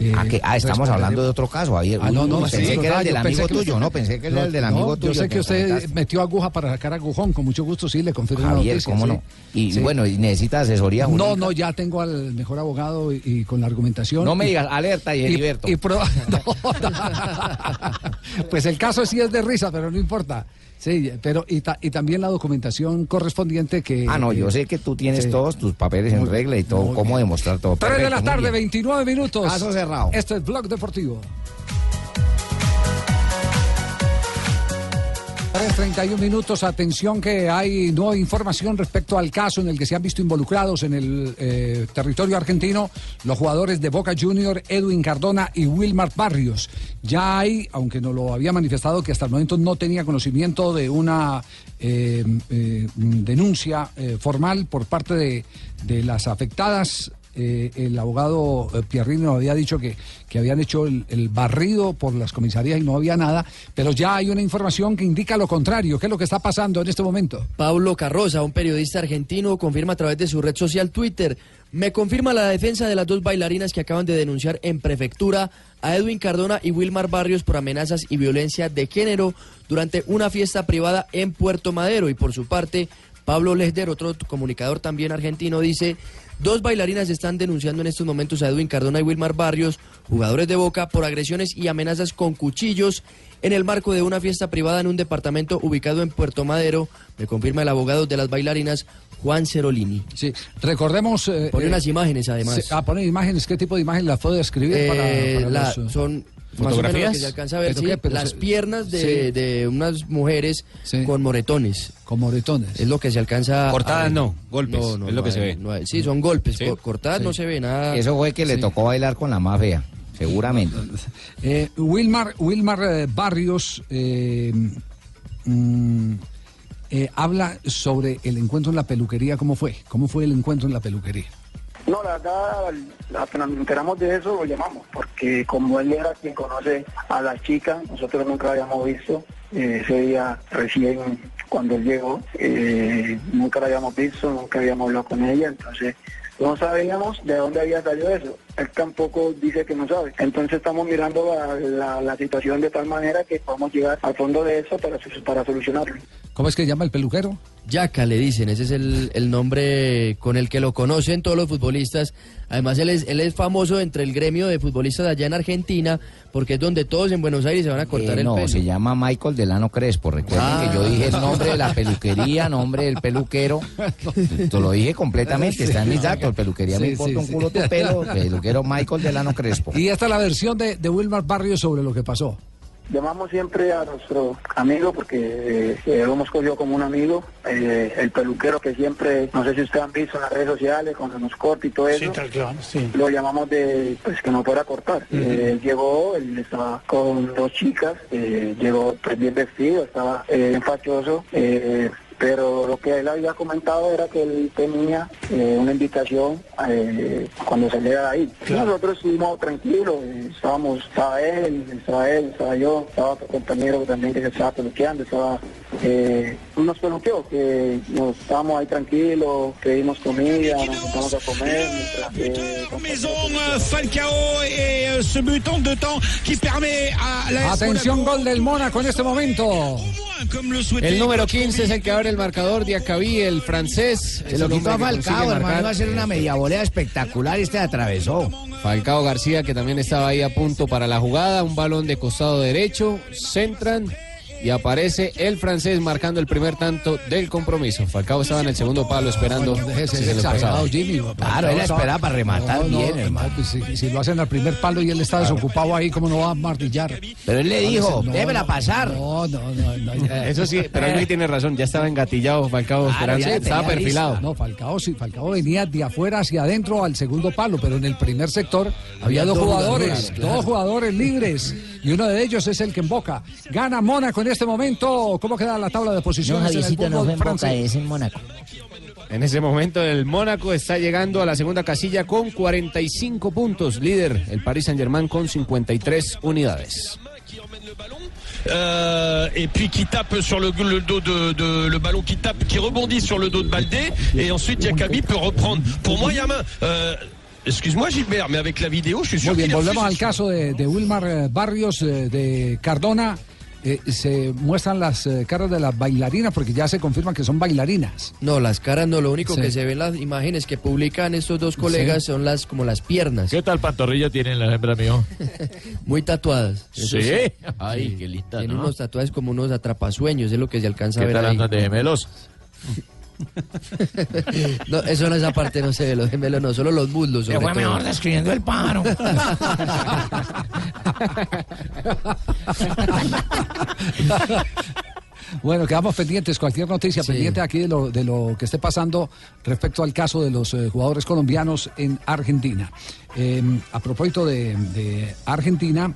Speaker 6: Eh,
Speaker 7: Ah, que- ah, estamos hablando de otro caso, Javier.
Speaker 6: Ah, no, no,
Speaker 7: pensé
Speaker 6: sí,
Speaker 7: que era el del
Speaker 6: yo
Speaker 7: amigo tuyo,
Speaker 6: usted-
Speaker 7: no, pensé que era el del
Speaker 6: No,
Speaker 7: amigo
Speaker 6: Yo
Speaker 7: tuyo.
Speaker 6: sé que usted
Speaker 7: comentaste.
Speaker 6: metió aguja para sacar agujón, con mucho gusto sí, le confirmo la
Speaker 7: Javier,
Speaker 6: noticia.
Speaker 7: ¿cómo
Speaker 6: sí.
Speaker 7: no? Y
Speaker 6: Sí.
Speaker 7: bueno, y necesita asesoría
Speaker 6: No,
Speaker 7: jurídica.
Speaker 6: no, ya tengo al mejor abogado y, y con la argumentación.
Speaker 7: No me digas, alerta y Heriberto.
Speaker 6: y pro- No, no. pues el caso sí es de risa, pero no importa. Sí, pero y, ta- y también la documentación correspondiente que...
Speaker 7: Ah, no, yo
Speaker 6: eh,
Speaker 7: sé que tú tienes
Speaker 6: sí.
Speaker 7: todos tus papeles en
Speaker 6: Muy-
Speaker 7: regla y todo, cómo
Speaker 6: bien.
Speaker 7: demostrar todo.
Speaker 6: 3 de la tarde,
Speaker 7: bien.
Speaker 6: 29 minutos.
Speaker 7: Caso cerrado.
Speaker 6: Este es Blog Deportivo. 31 minutos, atención que hay nueva información respecto al caso en el que se han visto involucrados en el eh, territorio argentino los jugadores de Boca Junior, Edwin Cardona y Wilmar Barrios. Ya hay, aunque no lo había manifestado, que hasta el momento no tenía conocimiento de una eh, eh, denuncia formal por parte de las afectadas eh, el abogado eh, Pierrini nos había dicho que, que habían hecho el, el barrido por las comisarías y no había nada, pero ya hay una información que indica lo contrario. ¿Qué es lo que está pasando en este momento?
Speaker 11: Pablo Carroza, un periodista argentino, confirma a través de su red social Twitter. Me confirma la defensa de las dos bailarinas que acaban de denunciar en prefectura a Edwin Cardona y Wilmar Barrios por amenazas y violencia de género durante una fiesta privada en Puerto Madero. Y por su parte, Pablo Lesder, otro comunicador también argentino, dice, dos bailarinas están denunciando en estos momentos a Edwin Cardona y Wilmar Barrios, jugadores de Boca, por agresiones y amenazas con cuchillos en el marco de una fiesta privada en un departamento ubicado en Puerto Madero, me confirma el abogado de las bailarinas, Juan Cerolini.
Speaker 6: Sí, recordemos... eh,
Speaker 11: Pone
Speaker 6: eh,
Speaker 11: unas imágenes además.
Speaker 6: se- ah, poner imágenes. ¿Qué tipo de imágenes las puedo describir
Speaker 11: Eh,
Speaker 6: para, para
Speaker 11: la-
Speaker 6: los, eh,
Speaker 11: son más o menos lo que se alcanza a ver,
Speaker 6: ¿Pero
Speaker 11: sí,
Speaker 6: qué? Pero
Speaker 11: las
Speaker 6: se-
Speaker 11: piernas de,
Speaker 6: sí.
Speaker 11: de unas mujeres con moretones.
Speaker 6: Con moretones.
Speaker 11: Es lo que se alcanza a
Speaker 16: Cortadas
Speaker 11: ver.
Speaker 16: no, golpes,
Speaker 11: No, no,
Speaker 16: es lo
Speaker 11: no
Speaker 16: que se ve.
Speaker 11: no hay- sí, son golpes. Co- Cortadas no se ve nada.
Speaker 7: Eso fue que le tocó bailar con la más fea, seguramente.
Speaker 6: Eh, Wilmar, Wilmar eh, Barrios eh, mm, eh, habla sobre el encuentro en la peluquería. ¿Cómo fue? ¿Cómo fue el encuentro en la peluquería?
Speaker 9: No, la verdad, apenas nos enteramos de eso, lo llamamos, porque como él era quien conoce a la chica, nosotros nunca la habíamos visto. eh, ese día recién, cuando él llegó, eh, nunca la habíamos visto, nunca habíamos hablado con ella, entonces no sabíamos de dónde había salido eso. Él tampoco dice que no sabe. Entonces estamos mirando la situación de tal manera que podamos llegar al fondo de eso para, para solucionarlo.
Speaker 6: ¿Cómo es que llama el peluquero?
Speaker 11: Yaca le dicen, ese es el, el nombre con el que lo conocen todos los futbolistas. Además, él es, él es famoso entre el gremio de futbolistas allá en Argentina, porque es donde todos en Buenos Aires se van a cortar
Speaker 7: Eh,
Speaker 11: el
Speaker 7: no,
Speaker 11: pelo.
Speaker 7: se llama Michael Delano Crespo. Recuerden
Speaker 11: Ah.
Speaker 7: que yo dije el nombre de la peluquería, nombre del peluquero. Te lo dije completamente, está en mis datos. Peluquería me
Speaker 6: Sí,
Speaker 7: importa
Speaker 6: sí,
Speaker 7: un
Speaker 6: sí.
Speaker 7: culo tu pelo. Peluquero Michael Delano Crespo.
Speaker 6: Y esta es la versión de, de Wilmar Barrios sobre lo que pasó.
Speaker 9: Llamamos siempre a nuestro amigo porque eh, eh, lo hemos cogido como un amigo, eh, el peluquero que siempre, no sé si ustedes han visto en las redes sociales, cuando nos corta y todo eso,
Speaker 25: Sí, tal claro, sí.
Speaker 9: lo llamamos de pues que no fuera a cortar. Eh, él llegó, él estaba con dos chicas, llegó pues bien vestido, estaba bien fachoso, eh, pero lo que él había comentado era que él tenía eh, una invitación eh, cuando saliera de ahí. Nosotros estuvimos tranquilos, eh, estábamos, estaba él, estaba él, estaba yo, estaba otro compañero también que se estaba peluqueando, estaba eh, unos peluqueos que nos estábamos ahí tranquilos, pedimos comida, nos sentamos a comer.
Speaker 17: euh, euh,
Speaker 6: Atención, gol del Mónaco en este momento.
Speaker 16: El número 15 es el que abre el marcador, Diacabí, el francés.
Speaker 12: Se lo quitó a Falcao, hermano. Iba a ser una media volea espectacular y este atravesó.
Speaker 16: Falcao García, que también estaba ahí a punto para la jugada. Un balón de costado derecho. Centran. Y aparece el francés marcando el primer tanto del compromiso. Falcao estaba en el segundo palo esperando
Speaker 6: Déjese
Speaker 16: si
Speaker 6: ser
Speaker 16: se lo
Speaker 6: exagerado,
Speaker 16: pasaba.
Speaker 6: Jimmy.
Speaker 12: Claro, él esperaba para rematar bien, hermano.
Speaker 6: pues si, si lo hacen al primer palo y él está desocupado ahí, ¿cómo no va a martillar?
Speaker 12: Pero él le dijo,
Speaker 6: no,
Speaker 12: pasar.
Speaker 6: No, no, no. no.
Speaker 16: Eso sí, pero él tiene razón. Ya estaba engatillado Falcao esperando.
Speaker 6: ya
Speaker 16: Estaba perfilado.
Speaker 6: lista. No, Falcao sí, Falcao venía de afuera hacia adentro al segundo palo, pero en el primer sector había,
Speaker 16: Había
Speaker 6: dos
Speaker 16: dos
Speaker 6: jugadores,
Speaker 16: jugadores, claro.
Speaker 6: dos jugadores libres y uno de ellos es el que emboca. Gana Mónaco en este momento. ¿Cómo queda la tabla de posiciones en el
Speaker 12: no
Speaker 6: fútbol
Speaker 12: fue en Boca, es en Mónaco.
Speaker 16: En ese momento el Mónaco está llegando a la segunda casilla con 45 puntos. Líder el Paris Saint Germain con 53 unidades.
Speaker 17: Euh, et puis qui tape sur le, le dos de, de- le ballon qui tape, qui rebondit sur le dos de Baldé, et ensuite Diakabi peut reprendre. Pour moi, il y a main. Euh, Excuse-moi Gilbert, mais avec la vidéo, je suis sûr
Speaker 6: Muy bien, volvemos al caso de, de Wilmar eh, Barrios, eh, de Cardona. Eh, se muestran las eh, caras de las bailarinas porque ya se confirman que son bailarinas.
Speaker 11: No, las caras no, lo único
Speaker 6: Sí.
Speaker 11: que se ve en las imágenes que publican estos dos colegas
Speaker 6: Sí.
Speaker 11: son las como las piernas.
Speaker 26: ¿Qué tal pantorrilla tienen las hembras, mío?
Speaker 11: Muy tatuadas. eso
Speaker 26: Sí. Ay, qué linda,
Speaker 11: Tienen
Speaker 26: ¿no?
Speaker 11: unos tatuajes como unos atrapasueños, es lo que se alcanza a
Speaker 26: ¿Qué
Speaker 11: ver
Speaker 26: tal
Speaker 11: ahí.
Speaker 26: andan de gemelos?
Speaker 11: no, eso en esa parte no se ve, los gemelos no, solo los muslos.
Speaker 12: Se
Speaker 11: sobre
Speaker 12: fue
Speaker 11: todo.
Speaker 12: mejor describiendo el pájaro.
Speaker 6: Bueno, quedamos pendientes. Cualquier noticia pendiente aquí de lo, de lo que esté pasando respecto al caso de los eh, jugadores colombianos en Argentina. Eh, a propósito de, de Argentina,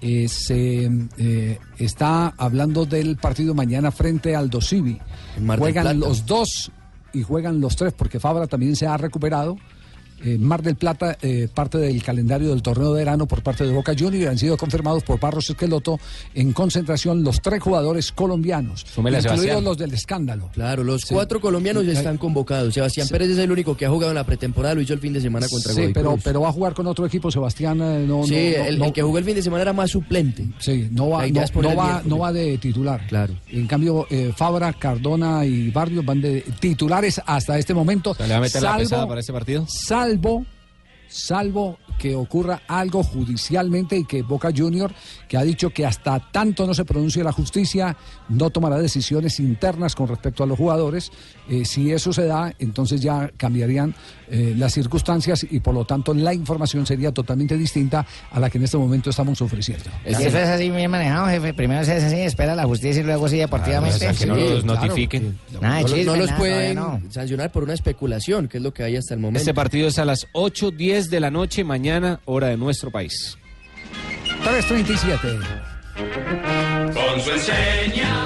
Speaker 6: eh, se eh, está hablando del partido mañana frente al Dosivi. Juegan
Speaker 11: Plata.
Speaker 6: los dos y juegan los tres porque Fabra también se ha recuperado. Eh, Mar del Plata, eh, parte del calendario del torneo de verano por parte de Boca Juniors, han sido confirmados por Barros Esqueloto en concentración los tres jugadores colombianos, incluidos
Speaker 11: Sebastián.
Speaker 6: los del escándalo.
Speaker 11: Claro, los
Speaker 6: Sí.
Speaker 11: cuatro colombianos
Speaker 6: Eh,
Speaker 11: están convocados. Sebastián
Speaker 6: sí.
Speaker 11: Pérez es el único que ha jugado en la pretemporada, lo hizo el fin de semana contra
Speaker 6: Sí,
Speaker 11: Godoy
Speaker 6: pero,
Speaker 11: Cruz.
Speaker 6: pero va a jugar con otro equipo, Sebastián. eh, no,
Speaker 11: Sí,
Speaker 6: no, no,
Speaker 11: el,
Speaker 6: no-
Speaker 11: el que jugó el fin de semana era más suplente.
Speaker 6: Sí, no va, no,
Speaker 11: poner
Speaker 6: no
Speaker 11: el
Speaker 6: va, no va de titular.
Speaker 11: Claro.
Speaker 6: En cambio, eh, Fabra, Cardona y Barrios van de titulares hasta este momento.
Speaker 16: ¿Le va a meter la pesada para este partido?
Speaker 6: Salvo, salvo que ocurra algo judicialmente y que Boca Junior, que ha dicho que hasta tanto no se pronuncie la justicia, no tomará decisiones internas con respecto a los jugadores. Eh, si eso se da, entonces ya cambiarían eh, las circunstancias y por lo tanto la información sería totalmente distinta a la que en este momento estamos ofreciendo.
Speaker 12: Si eso es así bien manejado, jefe. Primero se hace así, espera la justicia y luego sí deportivamente.
Speaker 16: Claro, o sea, que no
Speaker 12: Sí,
Speaker 16: los
Speaker 12: claro.
Speaker 16: notifiquen.
Speaker 12: Nada
Speaker 11: no, los-
Speaker 12: chisme,
Speaker 11: no los
Speaker 12: nada,
Speaker 11: pueden
Speaker 12: no.
Speaker 11: sancionar por una especulación, que es lo que hay hasta el momento.
Speaker 16: Este partido es a las 8.10 de la noche, mañana, hora de nuestro país.
Speaker 6: 337.
Speaker 24: Con su enseña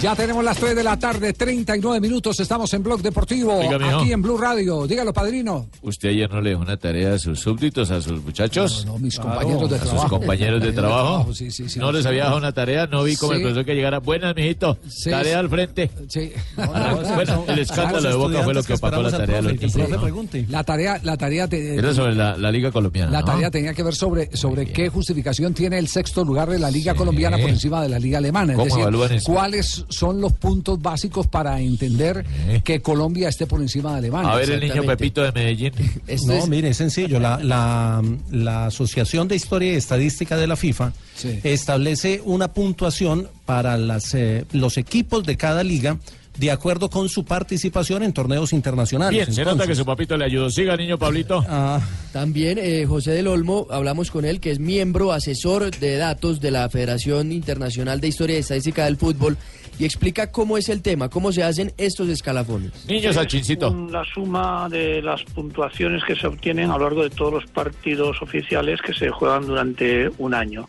Speaker 6: Ya tenemos las 3 de la tarde, 39 minutos. Estamos en Blog Deportivo,
Speaker 26: Oiga,
Speaker 6: aquí en Blue Radio. Dígalo, padrino.
Speaker 26: ¿Usted ayer no le dejó una tarea a sus súbditos, a sus muchachos?
Speaker 6: No, mis compañeros de
Speaker 26: a
Speaker 6: trabajo.
Speaker 26: sus compañeros de trabajo.
Speaker 6: Sí, sí, sí.
Speaker 26: ¿No les había dejado una tarea? No vi como
Speaker 6: Sí.
Speaker 26: el profesor que llegara. Buenas, mijito.
Speaker 6: Sí,
Speaker 26: tarea
Speaker 6: sí.
Speaker 26: al frente.
Speaker 6: Sí.
Speaker 26: bueno, el escándalo de Boca fue lo que opacó la tarea de los niños, ¿no?
Speaker 6: La tarea, la tarea, te-
Speaker 26: Era sobre la, la Liga Colombiana.
Speaker 6: la
Speaker 26: ¿no?
Speaker 6: tarea tenía que ver sobre, sobre qué justificación tiene el sexto lugar de la Liga Colombiana por encima de la Liga Alemana. Es
Speaker 26: ¿Cómo
Speaker 6: decir,
Speaker 26: evalúan eso?
Speaker 6: cuáles son los puntos básicos para entender que Colombia esté por encima de Alemania.
Speaker 26: A ver el niño Pepito de Medellín.
Speaker 20: No, mire, es sencillo. La, la, la Asociación de Historia y Estadística de la FIFA
Speaker 6: Sí.
Speaker 20: establece una puntuación para las, eh, los equipos de cada liga de acuerdo con su participación en torneos internacionales.
Speaker 26: Bien, se nota
Speaker 20: Entonces,
Speaker 26: que su papito le ayudó. Siga, niño Pablito.
Speaker 20: Ah,
Speaker 11: También eh, José del Olmo, hablamos con él, que es miembro asesor de datos de la Federación Internacional de Historia y Estadística del Fútbol, y explica cómo es el tema, cómo se hacen estos escalafones.
Speaker 26: Niños al chincito.
Speaker 27: Un- La suma de las puntuaciones que se obtienen a lo largo de todos los partidos oficiales que se juegan durante un año.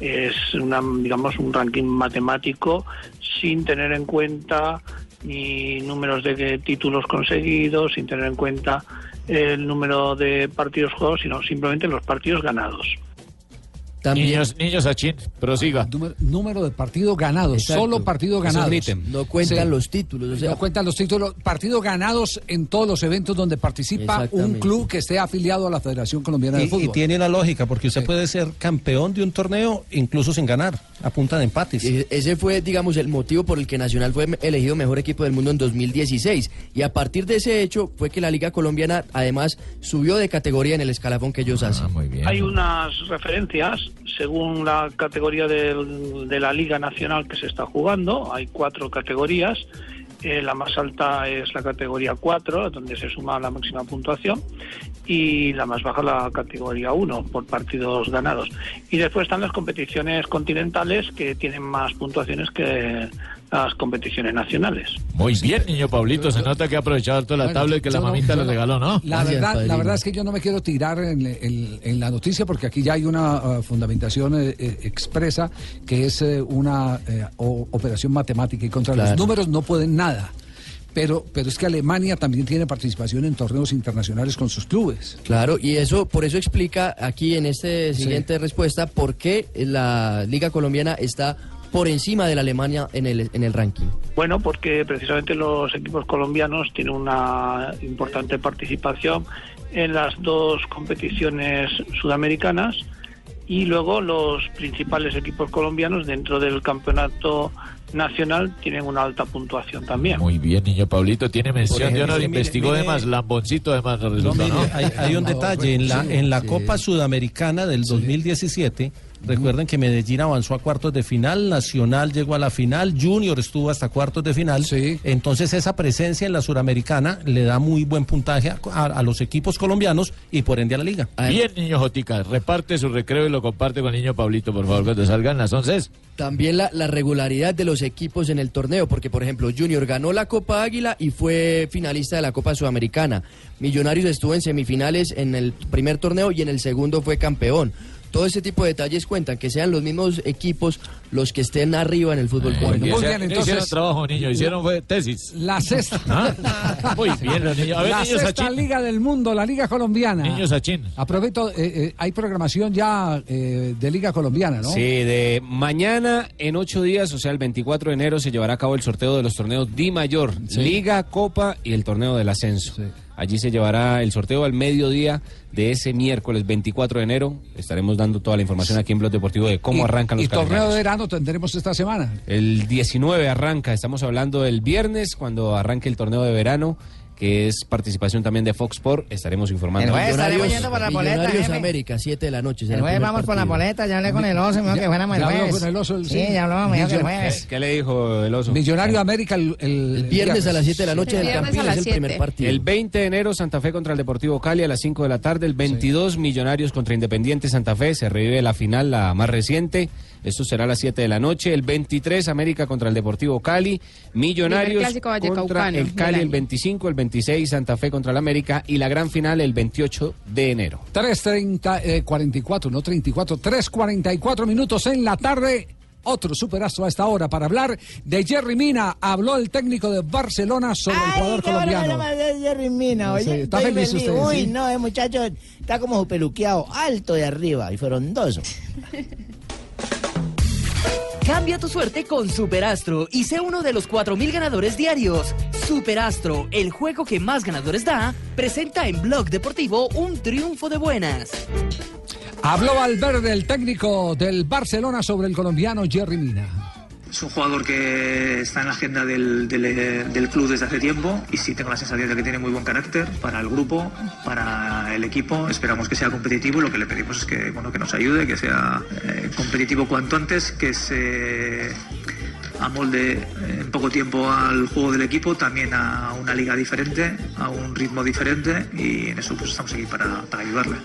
Speaker 27: Es una, digamos, un ranking matemático sin tener en cuenta ni números de títulos conseguidos, sin tener en cuenta el número de partidos jugados, sino simplemente los partidos ganados.
Speaker 26: Niños, niños Achín, prosiga.
Speaker 6: Número, número de partidos ganados,
Speaker 11: Exacto.
Speaker 6: solo ganados.
Speaker 11: ítem. No cuentan los títulos, o sea-
Speaker 6: no cuentan los títulos, partidos ganados en todos los eventos donde participa un club que esté afiliado a la Federación Colombiana de Fútbol.
Speaker 20: y tiene una lógica, porque usted puede ser campeón de un torneo incluso sin ganar, a punta de empates.
Speaker 11: E- Ese fue, digamos, el motivo por el que Nacional fue elegido mejor equipo del mundo en 2016. Y a partir de ese hecho fue que la Liga Colombiana, además, subió de categoría en el escalafón que ellos hacen.
Speaker 27: Hay unas referencias según la categoría de la Liga Nacional que se está jugando. Hay cuatro categorías. Eh, la más alta es la categoría 4, donde se suma la máxima puntuación, y la más baja la categoría 1, por partidos ganados. Y después están las competiciones continentales que tienen más puntuaciones que las competiciones nacionales.
Speaker 26: Muy bien, niño Pablito. Se nota que ha aprovechado toda la
Speaker 6: Bueno,
Speaker 26: tablet que la
Speaker 6: no-
Speaker 26: mamita
Speaker 6: yo
Speaker 26: le
Speaker 6: no-
Speaker 26: regaló, ¿no?
Speaker 6: La verdad, la verdad es que yo no me quiero tirar en, en- en la noticia porque aquí ya hay una uh, fundamentación eh, eh, expresa que es eh, una eh, o- operación matemática y contra
Speaker 11: Claro.
Speaker 6: los números no pueden nada. Pero, pero es que Alemania también tiene participación en torneos internacionales con sus clubes.
Speaker 11: Claro, y eso por eso explica aquí en esta siguiente respuesta por qué la Liga Colombiana está por encima de la Alemania en el, en el ranking.
Speaker 27: Bueno, porque precisamente los equipos colombianos tienen una importante participación en las dos competiciones sudamericanas y luego los principales equipos colombianos dentro del campeonato nacional tienen una alta puntuación también.
Speaker 26: Muy bien, niño Pablito. Tiene mención
Speaker 20: ejemplo,
Speaker 26: de honor. Investigó de más. Lamboncito de más
Speaker 20: No,
Speaker 26: resulta,
Speaker 20: mire,
Speaker 26: ¿no?
Speaker 20: hay, hay un detalle, en la, en la
Speaker 26: Sí.
Speaker 20: Copa Sudamericana del 2017, recuerden que Medellín avanzó a cuartos de final, Nacional llegó a la final, Junior estuvo hasta cuartos de final, entonces esa presencia en la Suramericana le da muy buen puntaje a, a- a los equipos colombianos y por ende a la liga.
Speaker 26: Bien, niño Jotica. Reparte su recreo y lo comparte con el niño Pablito, por favor, cuando salgan las 11.
Speaker 11: También la, la regularidad de los equipos en el torneo, porque por ejemplo Junior ganó la Copa Águila y fue finalista de la Copa Sudamericana. Millonarios estuvo en semifinales en el primer torneo y en el segundo fue campeón. Todo ese tipo de detalles cuentan, que sean los mismos equipos los que estén arriba en el fútbol.
Speaker 6: Muy bien, entonces-
Speaker 26: hicieron trabajo, niño. Hicieron fue tesis.
Speaker 6: La sexta.
Speaker 26: ¿Ah? Muy bien, los niños. A ver,
Speaker 6: la
Speaker 26: niños
Speaker 6: sexta
Speaker 26: Achín.
Speaker 6: liga del mundo, la liga colombiana.
Speaker 26: Niños Achín.
Speaker 6: Aprovecho, eh, eh, hay programación ya eh, de liga colombiana, ¿no?
Speaker 16: Sí, de mañana en ocho días, o sea, el 24 de enero, se llevará a cabo el sorteo de los torneos Di Mayor, Liga, Copa y el torneo del ascenso. Allí se llevará el sorteo al mediodía de ese miércoles 24 de enero. Estaremos dando toda la información aquí en Blog Deportivo de cómo
Speaker 6: Y-
Speaker 16: arrancan los
Speaker 6: Y torneo de verano tendremos esta semana.
Speaker 16: El 19 arranca, estamos hablando del viernes, cuando arranque el torneo de verano, que es participación también de Fox Sport. Estaremos informando.
Speaker 12: El jueves estaremos yendo por la boleta,
Speaker 11: Millonarios
Speaker 12: jefe.
Speaker 11: América, 7 de la noche.
Speaker 12: El jueves vamos por la boleta, ya hablé con el oso, me dijo que fuéramos el jueves.
Speaker 6: con el oso, el-
Speaker 12: sí,
Speaker 6: sí.
Speaker 12: ya hablamos, me dijo que el jueves.
Speaker 16: ¿Qué le dijo el oso?
Speaker 6: Millonario América el, el,
Speaker 11: viernes a las 7 de la noche
Speaker 23: El
Speaker 11: del Campín es el primer
Speaker 23: 7.
Speaker 11: partido.
Speaker 16: El 20 de enero, Santa Fe contra el Deportivo Cali a las 5 de la tarde. El 22, Millonarios contra Independiente Santa Fe. Se revive la final, la más reciente. Esto será a las 7 de la noche. El 23, América contra el Deportivo Cali. Millonarios
Speaker 23: clásico
Speaker 16: contra el Cali el
Speaker 23: año.
Speaker 16: 25, el 26, Santa Fe contra el América. Y la gran final el 28 de enero.
Speaker 6: 3.30, eh, 44, no 34, 3.44 minutos en la tarde. Otro superazo a esta hora para hablar de Jerry Mina. Habló el técnico de Barcelona sobre el jugador
Speaker 12: qué
Speaker 6: colombiano.
Speaker 12: hace Jerry Mina,
Speaker 6: Sí,
Speaker 12: oye,
Speaker 6: está
Speaker 12: estoy
Speaker 6: feliz usted,
Speaker 12: Uy,
Speaker 6: sí.
Speaker 12: no, el muchacho está como peluqueado, alto de arriba y frondoso.
Speaker 28: Cambia tu suerte con Superastro y sé uno de los 4.000 ganadores diarios. Superastro, el juego que más ganadores da, presenta en Blog Deportivo un triunfo de buenas.
Speaker 6: Habló Valverde, el técnico del Barcelona, sobre el colombiano Jerry Mina.
Speaker 29: Es un jugador que está en la agenda del, del- club desde hace tiempo y sí tengo la sensación de que tiene muy buen carácter para el grupo, para el equipo. Esperamos que sea competitivo y lo que le pedimos es que, bueno, que nos ayude, que sea eh, competitivo cuanto antes, que se amolde eh, en poco tiempo al juego del equipo, también a una liga diferente, a un ritmo diferente y en eso pues estamos aquí para, para ayudarle.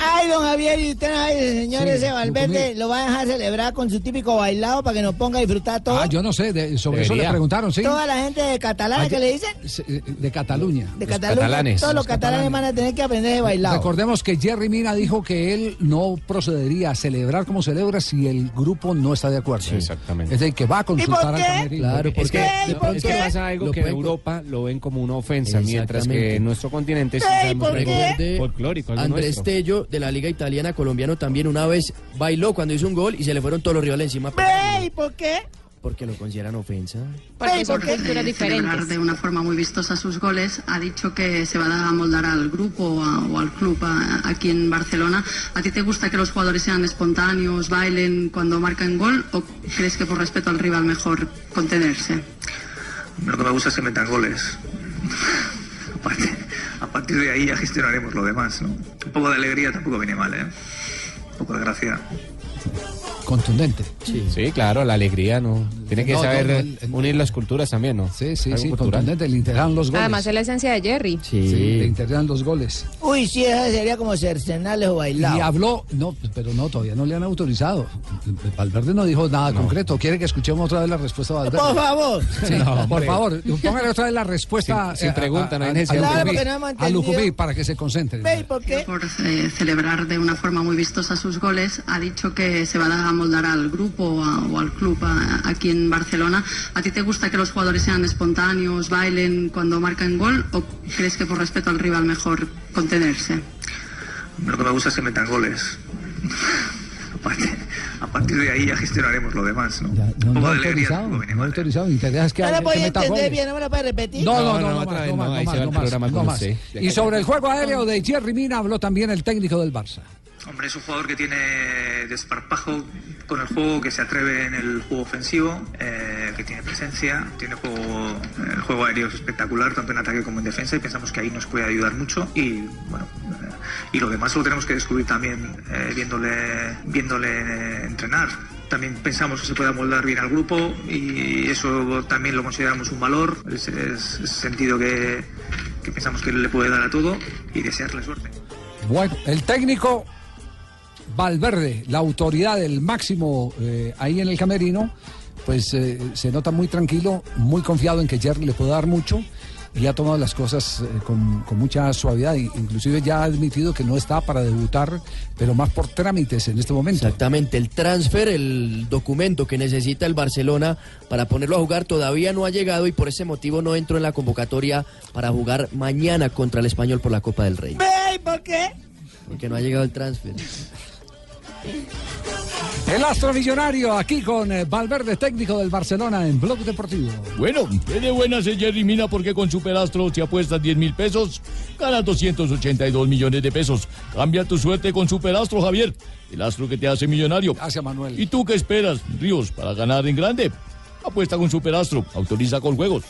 Speaker 12: Ay, don Javier, y usted no sabe, el señor
Speaker 6: Sí,
Speaker 12: ese Valverde
Speaker 6: comí.
Speaker 12: lo va a dejar celebrar con su típico bailado para que nos ponga a disfrutar todo.
Speaker 6: Ah, yo no sé, de- sobre eso le preguntaron, ¿sí?
Speaker 12: Toda la gente de catalana que le dicen,
Speaker 6: Sí, De Cataluña.
Speaker 12: de Cataluña, todos los catalanes van a tener que aprender de bailado.
Speaker 6: Recordemos que Jerry Mina dijo que él no procedería a celebrar como celebra si el grupo no está de acuerdo.
Speaker 16: exactamente.
Speaker 6: Es decir, que va a consultar al
Speaker 12: qué?
Speaker 6: camerino.
Speaker 16: Claro,
Speaker 12: ¿Por
Speaker 16: porque
Speaker 12: qué? ¿Y por
Speaker 16: es que
Speaker 12: qué?
Speaker 16: pasa algo
Speaker 11: Lo
Speaker 16: que en Europa lo ven como una ofensa, mientras que en nuestro continente sí
Speaker 12: Ey,
Speaker 16: sabemos
Speaker 12: ¿por
Speaker 16: algo
Speaker 12: qué?
Speaker 11: Recuerde,
Speaker 16: folclórico,
Speaker 11: Andrés
Speaker 16: nuestro.
Speaker 11: De la Liga Italiana colombiano también una vez bailó cuando hizo un gol y se le fueron todos los rivales encima
Speaker 12: ¿y por qué?
Speaker 11: porque lo consideran ofensa.
Speaker 23: Porque son
Speaker 12: ¿por qué?
Speaker 23: culturas
Speaker 30: de celebrar
Speaker 23: diferentes.
Speaker 30: de una forma muy vistosa sus goles, ha dicho que se va a moldar al grupo o, a- o al club a- aquí en Barcelona. ¿A ti te gusta que los jugadores sean espontáneos, bailen cuando marcan gol o crees que por respeto al rival mejor contenerse?
Speaker 29: Lo que me gusta es que metan goles. Aparte, a partir de ahí ya gestionaremos lo demás, ¿no? Un poco de alegría tampoco viene mal, ¿eh? Un poco de gracia.
Speaker 6: Contundente.
Speaker 16: Sí. claro, la alegría, ¿no? Tiene que
Speaker 6: No,
Speaker 16: saber
Speaker 6: no, no, el-
Speaker 16: unir las culturas también, ¿no?
Speaker 6: Sí, sí, sí, contundente. Le integran los goles.
Speaker 23: Además es la esencia de Jerry.
Speaker 6: Sí, le integran los goles.
Speaker 12: Uy, sí, eso sería como cercenales o bailado.
Speaker 6: Y habló, no, pero no, todavía no le han autorizado. Valverde no dijo nada concreto. ¿Quiere que escuchemos otra vez la respuesta de Valverde?
Speaker 12: Por favor.
Speaker 6: Sí,
Speaker 16: No,
Speaker 6: por favor, póngale otra vez la respuesta.
Speaker 16: Sin- sin
Speaker 6: eh, a-
Speaker 16: pregunta, no hay
Speaker 6: a- a Lucumí, a para que se concentre.
Speaker 12: Ve, ¿y por qué?
Speaker 30: Por eh, celebrar de una forma muy vistosa sus goles, ha dicho que se va a moldar al grupo o, a- o al club a- aquí Barcelona. ¿A ti te gusta que los jugadores sean espontáneos, bailen cuando marcan gol o crees que por respeto al rival mejor contenerse?
Speaker 29: Lo que me gusta es que metan goles. Aparte, a partir de ahí ya gestionaremos lo demás, ¿no?
Speaker 6: No,
Speaker 29: Un
Speaker 6: no
Speaker 29: poco
Speaker 6: ha
Speaker 29: de alegría
Speaker 6: no
Speaker 29: ¿eh?
Speaker 6: autorizado. Ni te dejas que,
Speaker 12: No lo voy a entender
Speaker 6: goles.
Speaker 12: bien, ¿no me lo puede repetir?
Speaker 6: No, no,
Speaker 16: No,
Speaker 6: no,
Speaker 16: no,
Speaker 6: no, más, no
Speaker 16: no,
Speaker 6: no no no. Y sobre el juego aéreo de Jerry Mina habló también el técnico del Barça.
Speaker 29: Hombre, es un jugador que tiene desparpajo con el juego, que se atreve en el juego ofensivo, eh, que tiene presencia, tiene juego, el juego aéreo es espectacular, tanto en ataque como en defensa, y pensamos que ahí nos puede ayudar mucho. Y bueno, eh, y lo demás lo tenemos que descubrir también eh, viéndole, viéndole entrenar. También pensamos que se puede amoldar bien al grupo y eso también lo consideramos un valor, es, es- sentido que, que pensamos que le puede dar a todo y desearle suerte.
Speaker 6: Bueno, el técnico Valverde, la autoridad, el máximo eh, ahí en el camerino, pues eh, se nota muy tranquilo, muy confiado en que Jerry le puede dar mucho y ha tomado las cosas eh, con, con mucha suavidad. e Inclusive ya ha admitido que no está para debutar, pero más por trámites en este momento.
Speaker 11: Exactamente, el transfer, el documento que necesita el Barcelona para ponerlo a jugar todavía no ha llegado y por ese motivo no entró en la convocatoria para jugar mañana contra el Español por la Copa del Rey.
Speaker 12: Ve, ¿y por qué?
Speaker 11: Porque no ha llegado el transfer.
Speaker 6: El astro millonario aquí con eh, Valverde, técnico del Barcelona en Blog Deportivo.
Speaker 22: Bueno, de buenas Jerry Mina porque con Superastro si apuestas 10 mil pesos, ganas 282 millones de pesos. Cambia tu suerte con Superastro, Javier. El astro que te hace millonario.
Speaker 6: Gracias, Manuel.
Speaker 22: ¿Y tú qué esperas, Ríos, para ganar en grande? Apuesta con Superastro. Autoriza con juegos.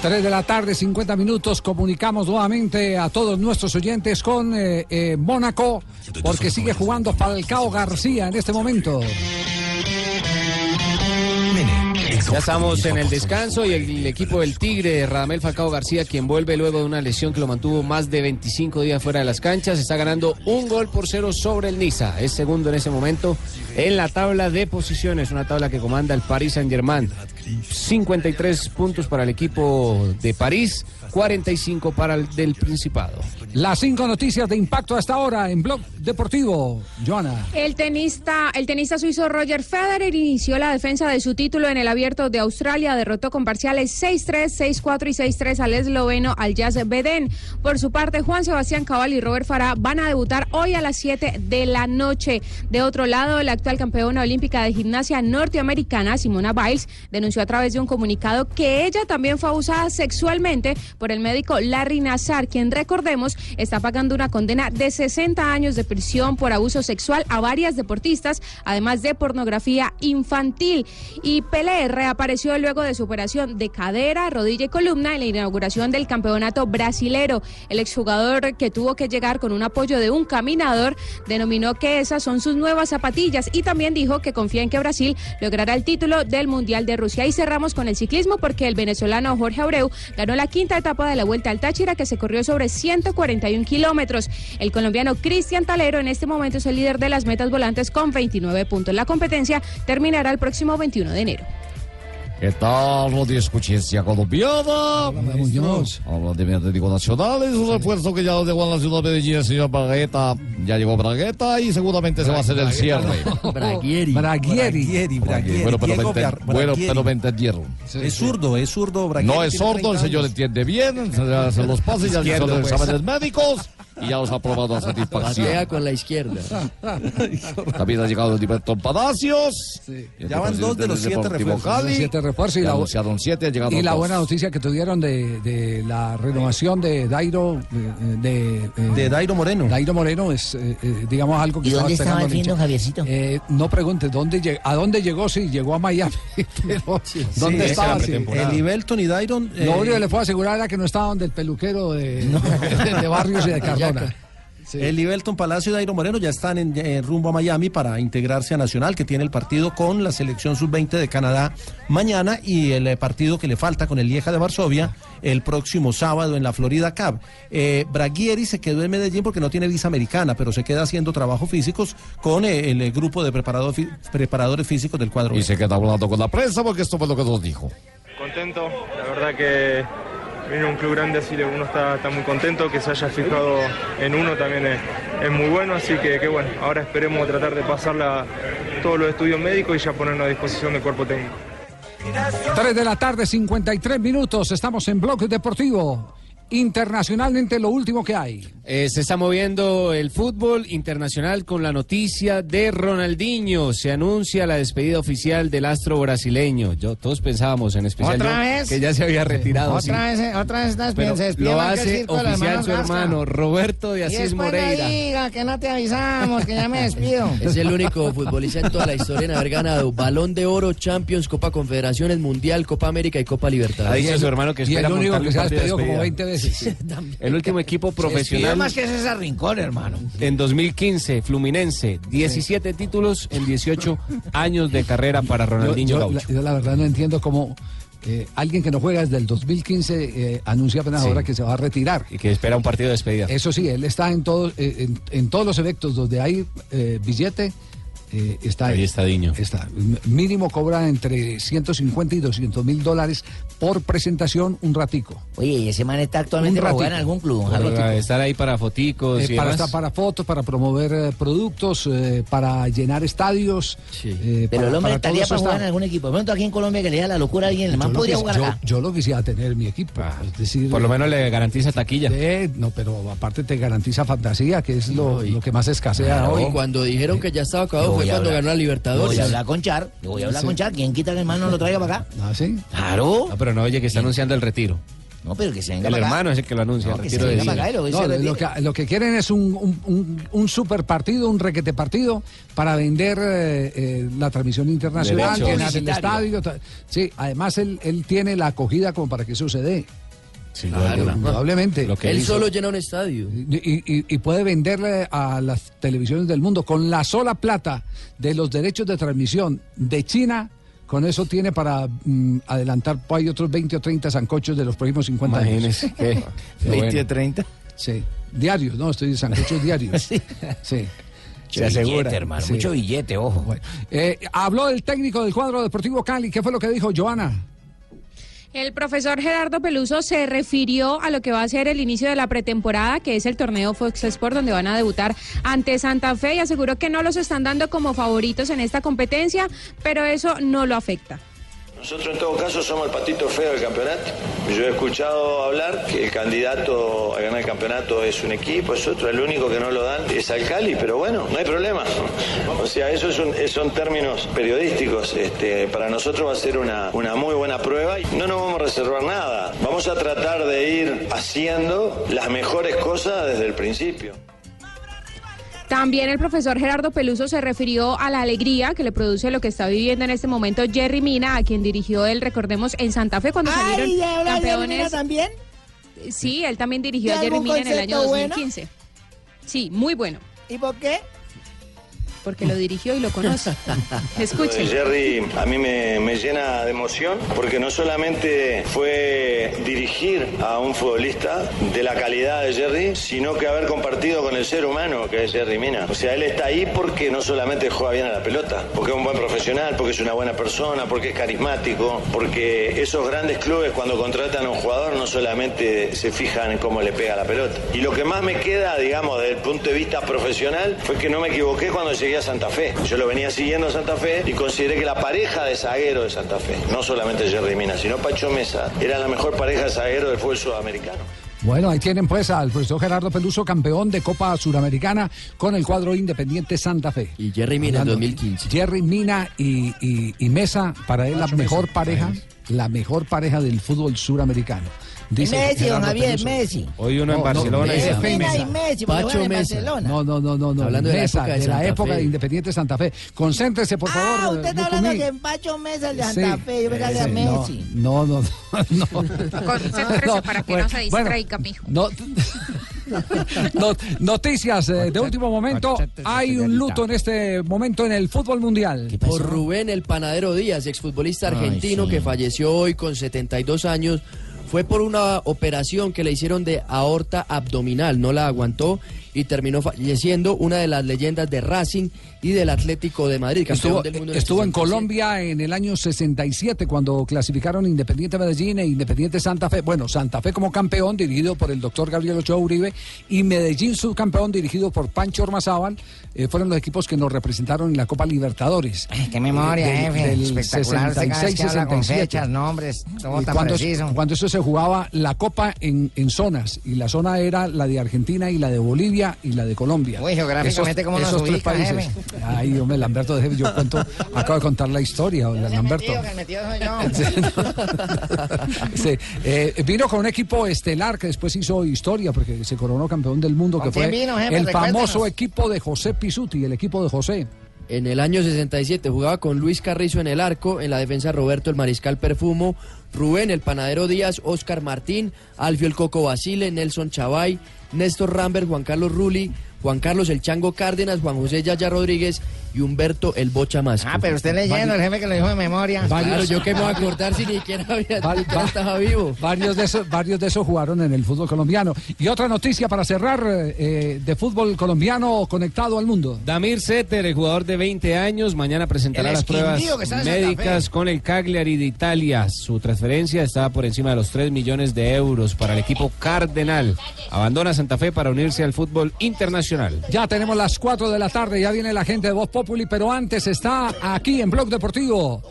Speaker 6: 3 de la tarde, 50 minutos. Comunicamos nuevamente a todos nuestros oyentes con eh, eh, Mónaco, porque sigue jugando Falcao García en este momento.
Speaker 16: Ya estamos en el descanso y el, equipo del Tigre, Radamel Falcao García, quien vuelve luego de una lesión que lo mantuvo más de 25 días fuera de las canchas, está ganando un gol por cero sobre el Niza. Es segundo en ese momento en la tabla de posiciones, una tabla que comanda el Paris Saint-Germain. 53 puntos para el equipo de París, 45 para el del Principado.
Speaker 6: Las cinco noticias de impacto hasta ahora en Blog Deportivo. Joana.
Speaker 23: El tenista, el tenista suizo Roger Federer inició la defensa de su título en el Abierto de Australia. Derrotó con parciales 6-3, 6-4 y 6-3 al esloveno al Jazz Beden. Por su parte, Juan Sebastián Cabal y Robert Farah van a debutar hoy a las 7 de la noche. De otro lado, la actual campeona olímpica de gimnasia norteamericana, Simona Biles, denunció a través de un comunicado que ella también fue abusada sexualmente por el médico Larry Nassar, quien recordemos está pagando una condena de 60 años de prisión por abuso sexual a varias deportistas, además de pornografía infantil. Y Pelé reapareció luego de su operación de cadera, rodilla y columna en la inauguración del campeonato brasilero. El exjugador que tuvo que llegar con un apoyo de un caminador denominó que esas son sus nuevas zapatillas y también dijo que confía en que Brasil logrará el título del Mundial de Rusia. Y cerramos con el ciclismo porque el venezolano Jorge Abreu ganó la quinta etapa de la Vuelta al Táchira que se corrió sobre 141 kilómetros. El colombiano Cristian Talero en este momento es el líder de las metas volantes con 29 puntos. La competencia terminará el próximo 21 de enero.
Speaker 22: ¿Qué tal, Radio Escuchencia Colombiana? Habla de mi Atlético Nacional, es un refuerzo que ya llegó a la ciudad de Medellín, el señor Bragueta. Ya llegó Bragueta y seguramente se va a hacer el cierre.
Speaker 20: Braguieri.
Speaker 6: Braguieri.
Speaker 20: Braguieri, Braguieri.
Speaker 22: Bueno, pero me, bueno, pero me entendieron.
Speaker 20: Es zurdo, es zurdo. Braguieri
Speaker 22: No es sordo, el
Speaker 20: 30
Speaker 22: señor entiende bien, se le hacen los pases, ya le hizo los
Speaker 11: pues.
Speaker 22: exámenes médicos y ya los ha aprobado a satisfacción.
Speaker 11: Patea con la izquierda.
Speaker 22: También ha llegado el Liberton Palacios. el
Speaker 20: Ya van dos de los siete refuerzos.
Speaker 22: Cali.
Speaker 6: Siete refuerzos y la-
Speaker 22: anunciaron siete, han llegado
Speaker 6: Y la
Speaker 22: dos.
Speaker 6: buena noticia que tuvieron de, de la renovación de Dairo, eh, de,
Speaker 20: De Dairo Moreno.
Speaker 6: Dairo Moreno es, eh, eh, digamos, algo que
Speaker 12: ¿Y dónde estaba el fin,
Speaker 6: Richard.
Speaker 12: don Javiercito?
Speaker 6: Eh, no preguntes, ¿dónde lleg- ¿a dónde llegó? Sí, llegó a Miami, pero ¿dónde
Speaker 20: Sí,
Speaker 6: estaba? Sí.
Speaker 20: El Ibelton y Dairon.
Speaker 6: Lo único que le puedo asegurar era que no estaba donde el peluquero de, de Barrios y de
Speaker 20: El Ibelton Palacio y Dairo Moreno ya están en, en rumbo a Miami para integrarse a Nacional, que tiene el partido con la selección sub-20 de Canadá mañana y el eh, partido que le falta con el Lieja de Varsovia el próximo sábado en la Florida Cup. Eh, Braguieri se quedó en Medellín porque no tiene visa americana, pero se queda haciendo trabajos físicos con eh, el, eh, grupo de fi- preparadores físicos del cuadro.
Speaker 22: Y se queda hablando con la prensa porque esto fue lo que nos dijo.
Speaker 31: Contento, la verdad que venir un club grande así uno está, muy contento, que se haya fijado en uno también es, muy bueno, así que, bueno, ahora esperemos tratar de pasar todos los estudios médicos y ya ponernos a disposición del cuerpo técnico.
Speaker 6: 3 de la tarde, 53 minutos. Estamos en Bloque Deportivo. Internacionalmente lo último que hay.
Speaker 16: Eh, se está moviendo el fútbol internacional con la noticia de Ronaldinho. Se anuncia la despedida oficial del astro brasileño. Yo todos pensábamos, en especial
Speaker 12: ¿Otra
Speaker 16: yo,
Speaker 12: vez?
Speaker 16: que ya se había retirado.
Speaker 12: Otra
Speaker 16: sí.
Speaker 12: vez, otra vez estás
Speaker 16: Pero
Speaker 12: se despide
Speaker 16: lo hace oficial su hermano Roberto de
Speaker 12: Y
Speaker 16: Asís Moreira.
Speaker 12: no diga que no te avisamos, que ya me despido.
Speaker 11: Es el único futbolista en toda la historia en haber ganado Balón de Oro, Champions, Copa Confederaciones, Mundial, Copa América y Copa
Speaker 16: Ha
Speaker 11: Libertadores.
Speaker 16: dicho su hermano que
Speaker 6: Y el
Speaker 16: espera
Speaker 6: único que se ha despedido como
Speaker 16: despedida.
Speaker 6: 20 veces.
Speaker 16: El último equipo profesional
Speaker 12: más que César Rincón, hermano.
Speaker 16: en 2015, Fluminense, 17 títulos en 18 años de carrera para Ronaldinho
Speaker 6: yo
Speaker 16: Gaucho.
Speaker 6: yo la verdad no entiendo cómo eh, alguien que no juega desde el 2015 eh, anuncia apenas
Speaker 16: Sí.
Speaker 6: ahora que se va a retirar.
Speaker 16: Y que espera un partido de despedida.
Speaker 6: Eso sí, él está en, todos eh, en, en todos los eventos donde hay eh, billete. Eh, está
Speaker 16: Ahí está Diño.
Speaker 6: Está. Mínimo cobra entre 150 y 200 mil dólares por presentación un ratico.
Speaker 12: Oye, ¿y ese man está actualmente para jugar en algún club? Javier?
Speaker 16: estar ahí para foticos
Speaker 6: Eh,
Speaker 16: y
Speaker 6: para
Speaker 16: demás.
Speaker 6: estar para fotos, para promover eh, productos, eh, para llenar estadios. eh,
Speaker 12: Pero
Speaker 6: para-
Speaker 12: el hombre
Speaker 6: para
Speaker 12: estaría para jugar
Speaker 6: está.
Speaker 12: en algún equipo. De pronto aquí en Colombia que le da la locura a alguien, el man podría jugar
Speaker 6: yo-
Speaker 12: acá.
Speaker 6: Yo, lo quisiera tener en mi equipo. es decir,
Speaker 16: Por lo menos le garantiza taquilla.
Speaker 6: eh, no, pero aparte te garantiza fantasía, que es lo, lo que más escasea
Speaker 11: Claro,
Speaker 6: hoy.
Speaker 11: y cuando dijeron que ya estaba acabado fue
Speaker 12: voy a
Speaker 11: cuando
Speaker 12: hablar.
Speaker 11: ganó la Libertadores.
Speaker 12: voy a hablar con Char. Yo voy a hablar
Speaker 6: Sí.
Speaker 12: con Char. ¿Quién quita que el man no lo traiga para acá?
Speaker 6: Ah, sí.
Speaker 12: Claro.
Speaker 16: No, pero no oye que está anunciando el retiro.
Speaker 12: No, pero que se venga
Speaker 16: El
Speaker 12: para acá.
Speaker 16: hermano es el que lo anuncia.
Speaker 12: No,
Speaker 16: el
Speaker 12: que se
Speaker 16: retiro de
Speaker 12: venga
Speaker 16: Diño.
Speaker 12: para acá y lo,
Speaker 6: No, que, lo que quieren es un, un, un- un super partido, un requete partido para vender eh, eh, la transmisión internacional, llenar el estadio. ta- Sí, además él, él tiene la acogida como para que eso se dé.
Speaker 16: Sin duda alguna.
Speaker 6: Indudablemente.
Speaker 16: Lo que
Speaker 11: Él
Speaker 16: hizo.
Speaker 11: solo llena un estadio.
Speaker 6: Y, y- y puede venderle a las televisiones del mundo con la sola plata de los derechos de transmisión de China. Con eso tiene para mm, adelantar pues, hay otros 20 o 30 zancochos de los próximos 50 años.
Speaker 16: Qué
Speaker 12: 20
Speaker 16: bueno.
Speaker 12: o 30.
Speaker 6: Sí, diarios, no, estoy de zancochos diarios. Sí.
Speaker 12: Se
Speaker 16: Se asegura.
Speaker 12: Billete, hermano.
Speaker 6: Sí.
Speaker 12: Mucho billete, ojo.
Speaker 6: Bueno, eh, habló el técnico del cuadro deportivo Cali. ¿Qué fue lo que dijo Joana?
Speaker 23: El profesor Gerardo Peluso se refirió a lo que va a ser el inicio de la pretemporada, que es el torneo Fox Sport, donde van a debutar ante Santa Fe y aseguró que no los están dando como favoritos en esta competencia, pero eso no lo afecta.
Speaker 32: Nosotros en todo caso somos el patito feo del campeonato. Yo he escuchado hablar que el candidato a ganar el campeonato es un equipo, es otro, el único que no lo dan es al Cali, pero bueno, no hay problema. O sea, eso es un- son términos periodísticos. Este, para nosotros va a ser una, una muy buena prueba y no nos vamos a reservar nada. Vamos a tratar de ir haciendo las mejores cosas desde el principio.
Speaker 23: También el profesor Gerardo Peluso se refirió a la alegría que le produce lo que está viviendo en este momento Jerry Mina, a quien dirigió él, recordemos, en Santa Fe cuando
Speaker 7: Ay,
Speaker 23: salieron
Speaker 7: ¿y ahora Jerry
Speaker 23: campeones.
Speaker 7: Mina también?
Speaker 23: Sí, él también dirigió
Speaker 7: ¿Y
Speaker 23: a Jerry Mina en el año
Speaker 7: concepto bueno?
Speaker 23: 2015. Sí, muy bueno,
Speaker 7: ¿Y por qué?
Speaker 23: Porque lo dirigió y lo conoce. Escuchen.
Speaker 32: Jerry a mí me, me llena de emoción porque no solamente fue dirigir a un futbolista de la calidad de Jerry, sino que haber compartido con el ser humano que es Jerry Mina. O sea, él está ahí porque no solamente juega bien a la pelota, porque es un buen profesional, porque es una buena persona, porque es carismático, porque esos grandes clubes cuando contratan a un jugador no solamente se fijan en cómo le pega la pelota. Y lo que más me queda, digamos, desde el punto de vista profesional, fue que no me equivoqué cuando llegué a Santa Fe. Yo lo venía siguiendo a Santa Fe y consideré que la pareja de zaguero de Santa Fe, no solamente Jerry Mina, sino Pacho Mesa, era la mejor pareja de zaguero del fútbol sudamericano.
Speaker 6: Bueno, ahí tienen pues al profesor Gerardo Peluso, campeón de Copa Suramericana con el cuadro Independiente Santa Fe.
Speaker 11: Y Jerry Mina en
Speaker 6: Hablando-
Speaker 11: 2015.
Speaker 6: Jerry Mina y, y- y Mesa, para él la mejor pareja, la mejor pareja del fútbol suramericano. Dice
Speaker 7: Messi, don Javier,
Speaker 6: Peluso.
Speaker 7: Messi.
Speaker 16: Hoy uno en Barcelona y.
Speaker 7: Messi, en Barcelona.
Speaker 6: No, no, no, no, no.
Speaker 11: Hablando de la época de
Speaker 6: de de Independiente Santa Fe. Concéntrese, por favor.
Speaker 7: Ah, usted está
Speaker 6: Lucumí.
Speaker 7: hablando que en Pacho Mesa el de Santa
Speaker 6: Sí.
Speaker 7: Fe, yo era
Speaker 6: Sí,
Speaker 7: Messi.
Speaker 6: No, no, no. no.
Speaker 23: Concéntrese para que no se
Speaker 6: bueno,
Speaker 23: distraiga, mijo.
Speaker 6: No- no- noticias eh, de último momento. Hay un luto en este momento en el fútbol mundial.
Speaker 11: Por Rubén el Panadero Díaz, exfutbolista
Speaker 6: Ay,
Speaker 11: argentino
Speaker 6: sí.
Speaker 11: que falleció hoy con 72 años. Fue por una operación que le hicieron de aorta abdominal, no la aguantó y terminó falleciendo una de las leyendas de Racing y del Atlético de Madrid. campeón
Speaker 6: Estuvo,
Speaker 11: del mundo en
Speaker 6: estuvo en
Speaker 11: 67.
Speaker 6: Colombia en el año 67 cuando clasificaron Independiente Medellín e Independiente Santa Fe. Bueno, Santa Fe como campeón dirigido por el doctor Gabriel Ochoa Uribe y Medellín subcampeón dirigido por Pancho Ormazábal. eh, fueron los equipos que nos representaron en la Copa Libertadores.
Speaker 33: Qué memoria,
Speaker 6: Del- del
Speaker 33: Espectacular. Usted cada vez que habla con
Speaker 6: 66-67.
Speaker 33: fechas, nombres, todo
Speaker 6: Y
Speaker 33: tan
Speaker 6: cuando,
Speaker 33: preciso.
Speaker 6: cuando eso se jugaba la Copa en, en zonas y la zona era la de Argentina y la de Bolivia y la de Colombia.
Speaker 33: Uy, geográficamente, ¿cómo nos
Speaker 6: esos tres
Speaker 33: ubica,
Speaker 6: países.
Speaker 33: jefe?
Speaker 6: Ay, hombre, Lamberto, yo cuento, acabo de contar la historia, Lamberto.
Speaker 33: Metido, yo.
Speaker 6: Sí, eh, vino con un equipo estelar que después hizo historia porque se coronó campeón del mundo, que
Speaker 11: ¿Con quién
Speaker 6: fue
Speaker 11: vino, jefe?
Speaker 6: el famoso equipo de José Pisuti, el equipo de José.
Speaker 11: En el año 67 jugaba con Luis Carrizo en el arco, en la defensa Roberto el Mariscal Perfumo, Rubén el Panadero Díaz, Oscar Martín, Alfio el Coco Basile, Nelson Chavay, Néstor Rambert, Juan Carlos Rulli, Juan Carlos el Chango Cárdenas, Juan José Yaya Rodríguez y Humberto el Bocha Más.
Speaker 33: Ah, pero usted leyendo, el jefe que lo dijo de memoria.
Speaker 11: Claro, yo que me voy a acordar si ni siquiera había
Speaker 6: Val-
Speaker 11: estaba vivo.
Speaker 6: Varios de, esos, varios de esos jugaron en el fútbol colombiano. Y otra noticia para cerrar eh, de fútbol colombiano conectado al mundo.
Speaker 16: Damir Setter, el jugador de 20 años, mañana presentará las pruebas médicas con el Cagliari de Italia. Su transferencia estaba por encima de los 3 millones de euros para el equipo Cardenal. Abandona Santa Fe para unirse al fútbol internacional.
Speaker 6: Ya tenemos las 4 de la tarde, ya viene la gente de Voz Populi, pero antes está aquí en Blog Deportivo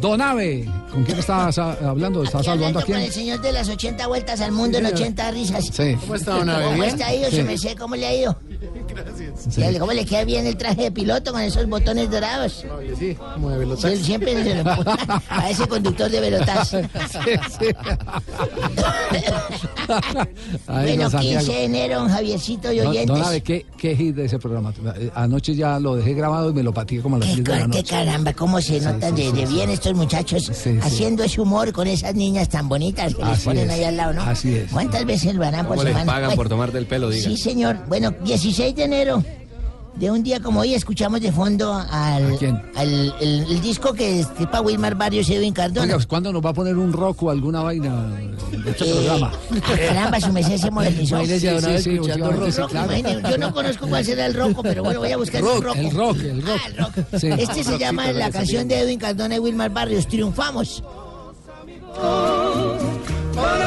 Speaker 6: Donave. ¿Con quién estás hablando? ¿Estás
Speaker 7: Hablando
Speaker 6: saludando a
Speaker 7: con
Speaker 6: quién?
Speaker 7: el señor de las 80 vueltas al mundo en
Speaker 6: Sí, señor.
Speaker 7: 80 risas.
Speaker 6: Sí. ¿Cómo está, don Abe?
Speaker 7: ¿Cómo está ido?
Speaker 6: Sí.
Speaker 7: Se me sé, ¿cómo le ha ido?
Speaker 6: Sí.
Speaker 7: ¿Y ¿Cómo le queda bien el traje de piloto con esos botones dorados?
Speaker 34: Sí, como de
Speaker 7: Sí,
Speaker 34: velotaxi.
Speaker 7: él siempre se lo pone a ese conductor de velotaxi.
Speaker 6: Ay,
Speaker 7: bueno,
Speaker 6: don Santiago.
Speaker 7: 15 de enero, Javiercito y oyentes.
Speaker 6: Don Abe, ¿qué, qué hit de ese programa? Anoche ya lo dejé grabado y me lo pateé como a las 10 de la
Speaker 7: Qué
Speaker 6: noche.
Speaker 7: caramba, cómo se notan de, de bien estos muchachos haciendo ese humor con esas niñas tan bonitas que les
Speaker 16: Así
Speaker 7: ponen
Speaker 16: es,
Speaker 7: ahí al lado, ¿no?
Speaker 16: así es.
Speaker 7: ¿Cuántas veces lo harán por
Speaker 16: ¿Cómo les
Speaker 7: semana?
Speaker 16: pagan por tomarte el pelo, diga?
Speaker 7: Sí, señor. Bueno, 16 de enero. De un día como hoy escuchamos de fondo al, al el, el disco que es para Wilmar Barrios y Edwin Cardona.
Speaker 6: Oiga, ¿cuándo nos va a poner un rock o alguna vaina de este
Speaker 7: Eh,
Speaker 6: programa?
Speaker 7: Caramba, su merced se modernizó. Rock,
Speaker 6: rock. claro.
Speaker 7: imagínese, Yo no conozco cuál será el roco, pero bueno, voy a buscar
Speaker 6: Rock,
Speaker 7: un roco.
Speaker 6: el rock, el rock. Sí.
Speaker 7: Este se llama la canción de Edwin Cardona y Wilmar Barrios, Triunfamos.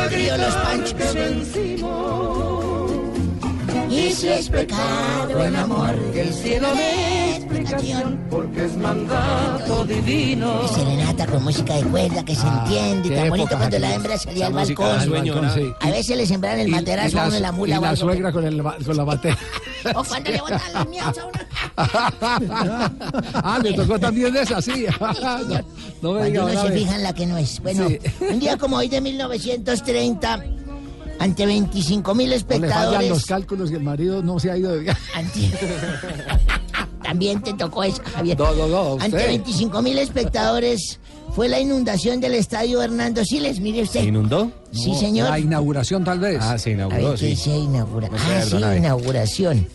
Speaker 7: Río Los Panchos. Y si es pecado el amor, que el cielo me explica canción.
Speaker 35: Porque es mandato divino.
Speaker 7: Serenata con música de cuerda que se
Speaker 6: Ah,
Speaker 7: entiende.
Speaker 6: qué
Speaker 7: Tan bonito
Speaker 6: época
Speaker 7: cuando la hembra salía al balcón.
Speaker 6: sueño, ¿no? Sí.
Speaker 7: A veces le sembraban el
Speaker 6: Y-
Speaker 7: materazo
Speaker 6: y
Speaker 7: a uno en la mula.
Speaker 6: Y la suegra con, el, con la batería.
Speaker 7: O cuando le botan los miaos a uno.
Speaker 6: ah, le tocó también de esa, sí. no, no me diga
Speaker 7: uno se
Speaker 6: vez.
Speaker 7: fija en la que no es. Bueno,
Speaker 6: Sí.
Speaker 7: un día como hoy de 1930, ante 25 mil
Speaker 6: O le fallan los
Speaker 7: espectadores.
Speaker 6: cálculos y el marido no se ha ido de viaje.
Speaker 7: También te tocó eso, Javier.
Speaker 6: No, no, no,
Speaker 7: Ante
Speaker 6: usted.
Speaker 7: 25 mil espectadores fue la inundación del estadio Hernando Siles. Mire usted.
Speaker 16: ¿Se inundó?
Speaker 7: Sí,
Speaker 6: No,
Speaker 7: señor.
Speaker 6: La inauguración, tal vez.
Speaker 16: Ah, se inauguró,
Speaker 7: ver, ¿qué
Speaker 16: sí.
Speaker 7: dice inaugura?
Speaker 16: No sé,
Speaker 7: Ah, sí, inauguración.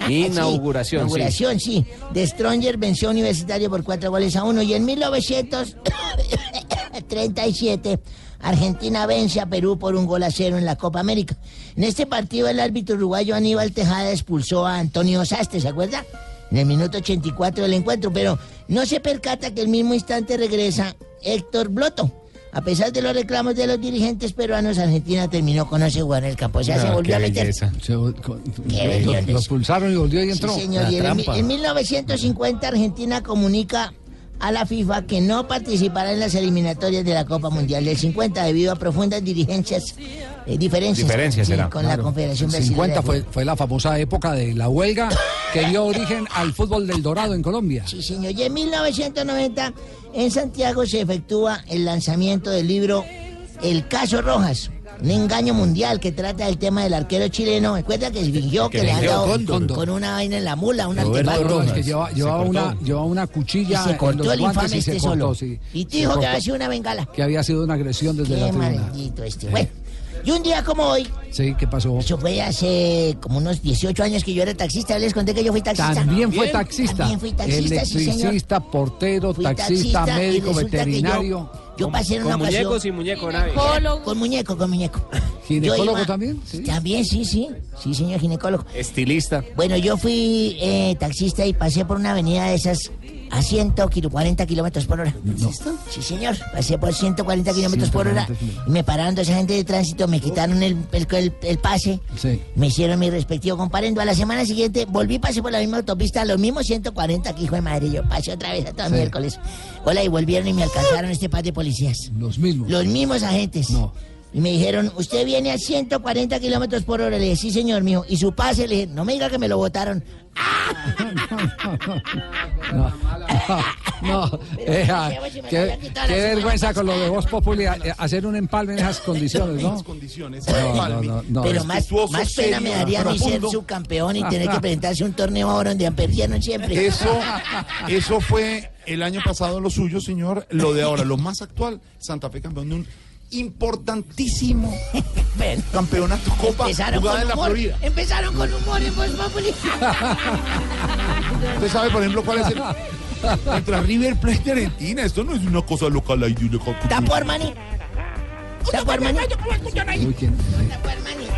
Speaker 7: Ah, sí,
Speaker 16: Inauguración, sí.
Speaker 7: Inauguración, sí. De Stronger venció a Universitario por cuatro goles a uno. Y en 1937, Argentina vence a Perú por un gol a cero en la Copa América. En este partido, el árbitro uruguayo Aníbal Tejada expulsó a Antonio Sastre, ¿se acuerda? En el minuto 84 del encuentro, pero no se percata que el mismo instante regresa Héctor Bloto. A pesar de los reclamos de los dirigentes peruanos, Argentina terminó con ese jugador en el campo. O sea, se
Speaker 6: Ah,
Speaker 7: volvió a meter.
Speaker 6: Se con-
Speaker 7: Qué
Speaker 6: lo-
Speaker 7: belleza.
Speaker 6: lo, lo pulsaron y volvió y entró.
Speaker 7: Sí, señor. Y en, en 1950 Argentina comunica a la FIFA que no participará en las eliminatorias de la Copa Mundial del 50 debido a profundas dirigencias, eh, diferencias,
Speaker 6: Diferencias,
Speaker 7: sí,
Speaker 6: será.
Speaker 7: con la. Confederación
Speaker 6: El
Speaker 7: Brasileña.
Speaker 6: 50 fue, fue la famosa época de la huelga que dio origen al fútbol del Dorado en Colombia.
Speaker 7: Sí, señor. Y en 1990 en Santiago se efectúa el lanzamiento del libro El Caso Rojas. Un engaño mundial que trata del tema del arquero chileno. Recuerda que fingió que,
Speaker 6: Que
Speaker 7: le han dado con una vaina en la mula, un artefacto.
Speaker 6: Rojas. que lleva- llevaba una, llevaba una cuchilla
Speaker 7: Y se
Speaker 6: en
Speaker 7: cortó
Speaker 6: los
Speaker 7: el infame este
Speaker 6: cortó,
Speaker 7: solo.
Speaker 6: sí.
Speaker 7: Y
Speaker 6: Se
Speaker 7: dijo que había sido una bengala.
Speaker 6: Que había sido una agresión desde
Speaker 7: Qué
Speaker 6: la tribuna.
Speaker 7: maldito este. Bueno, y un día como hoy,
Speaker 6: Sí, ¿qué pasó?
Speaker 7: eso fue hace como unos 18 años que yo era taxista. Les conté que yo fui taxista.
Speaker 6: También fue taxista.
Speaker 7: También fui taxista, sí, señor.
Speaker 6: Electricista, portero,
Speaker 7: Fui
Speaker 6: taxista, médico, veterinario.
Speaker 7: Yo, yo pasé en una
Speaker 16: Con
Speaker 7: ocasión.
Speaker 16: muñecos y muñeco, nave.
Speaker 7: Con muñeco, con muñeco.
Speaker 6: ¿Ginecólogo
Speaker 7: iba-
Speaker 6: también?
Speaker 7: También, sí, sí. Sí, señor ginecólogo.
Speaker 16: Estilista.
Speaker 7: Bueno, yo fui eh, taxista y pasé por una avenida de esas a 140 kilómetros por hora. Sí, señor. Pasé por 140 kilómetros por hora
Speaker 6: 140 kilómetros.
Speaker 7: y me pararon dos agentes de tránsito, me quitaron el, el, el- el pase,
Speaker 6: Sí.
Speaker 7: me hicieron mi respectivo comparendo. A la semana siguiente volví, pasé por la misma autopista, los mismos 140 que hijo de madre. Yo pasé otra vez a todo
Speaker 6: Sí.
Speaker 7: miércoles. Hola, y volvieron y me alcanzaron este par de policías.
Speaker 6: Los mismos.
Speaker 7: Los mismos agentes.
Speaker 6: No.
Speaker 7: Y me dijeron, usted viene a 140 kilómetros por hora. Le dije, sí, señor mío. Y su pase, le dije, no me diga que me lo votaron.
Speaker 6: No, no, eh, ah, qué, qué vergüenza con lo de Voz Populi eh, hacer un empalme en esas condiciones, ¿no? No, no, no, no.
Speaker 7: Pero más, más pena me daría a mí ser subcampeón y tener que presentarse un torneo ahora donde perdieron siempre.
Speaker 36: Eso, eso fue el año pasado lo suyo, señor. Lo de ahora, lo más actual, Santa Fe campeón de un importantísimo campeonato Copa
Speaker 7: Empezaron
Speaker 36: jugada
Speaker 7: con
Speaker 36: en la
Speaker 7: humor.
Speaker 36: Florida.
Speaker 7: Empezaron con humor en Voz Populi.
Speaker 36: Usted sabe, por ejemplo, cuál es el contra River Plate de Argentina. Esto no es una cosa local ahí. de una-
Speaker 7: ¿Está por maní? ¿Está por maní?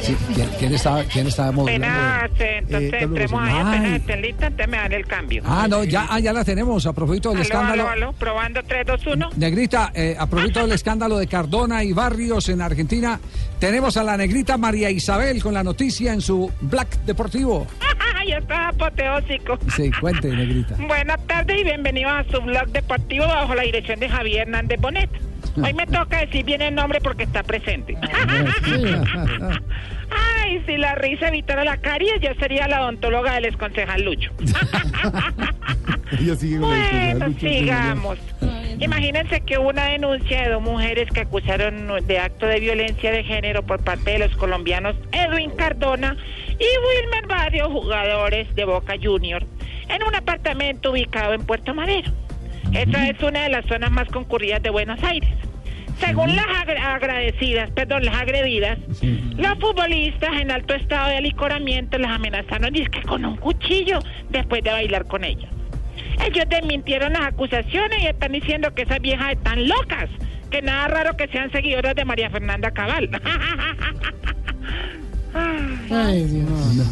Speaker 6: Uy, ¿quién, sí, ¿quién, quién está, quién está moviendo?
Speaker 37: Apenas, eh, entonces
Speaker 6: Eh,
Speaker 37: entremos ahí, apenas estén listas, entonces me dan el cambio.
Speaker 6: Ah, no, ya, ah, ya la tenemos. A propósito del
Speaker 37: aló,
Speaker 6: escándalo.
Speaker 37: aló, aló, probando 3, 2, 1.
Speaker 6: Negrita, eh, a propósito del escándalo de Cardona y Barrios en Argentina, tenemos a la negrita María Isabel con la noticia en su Black Deportivo.
Speaker 37: ya está apoteósico.
Speaker 6: Sí, cuente, negrita.
Speaker 37: Buenas tardes y bienvenidos a su blog deportivo bajo la dirección de Javier Hernández Bonet. Hoy me toca decir bien el nombre porque está presente. Ay, si la risa evitara la caries, yo sería la odontóloga del exconcejal Lucho. Bueno, sigamos. Imagínense que hubo una denuncia de dos mujeres que acusaron de acto de violencia de género por parte de los colombianos Edwin Cardona y Wilmer Barrio, jugadores de Boca Junior, en un apartamento ubicado en Puerto Madero. Esta es una de las zonas más concurridas de Buenos Aires. Según las agra- agradecidas, perdón, las agredidas, los futbolistas en alto estado de alicoramiento las amenazaron dizque con un cuchillo después de bailar con ellas. Ellos desmintieron las acusaciones y están diciendo que esas viejas están locas, que nada raro que sean seguidoras de María Fernanda Cabal.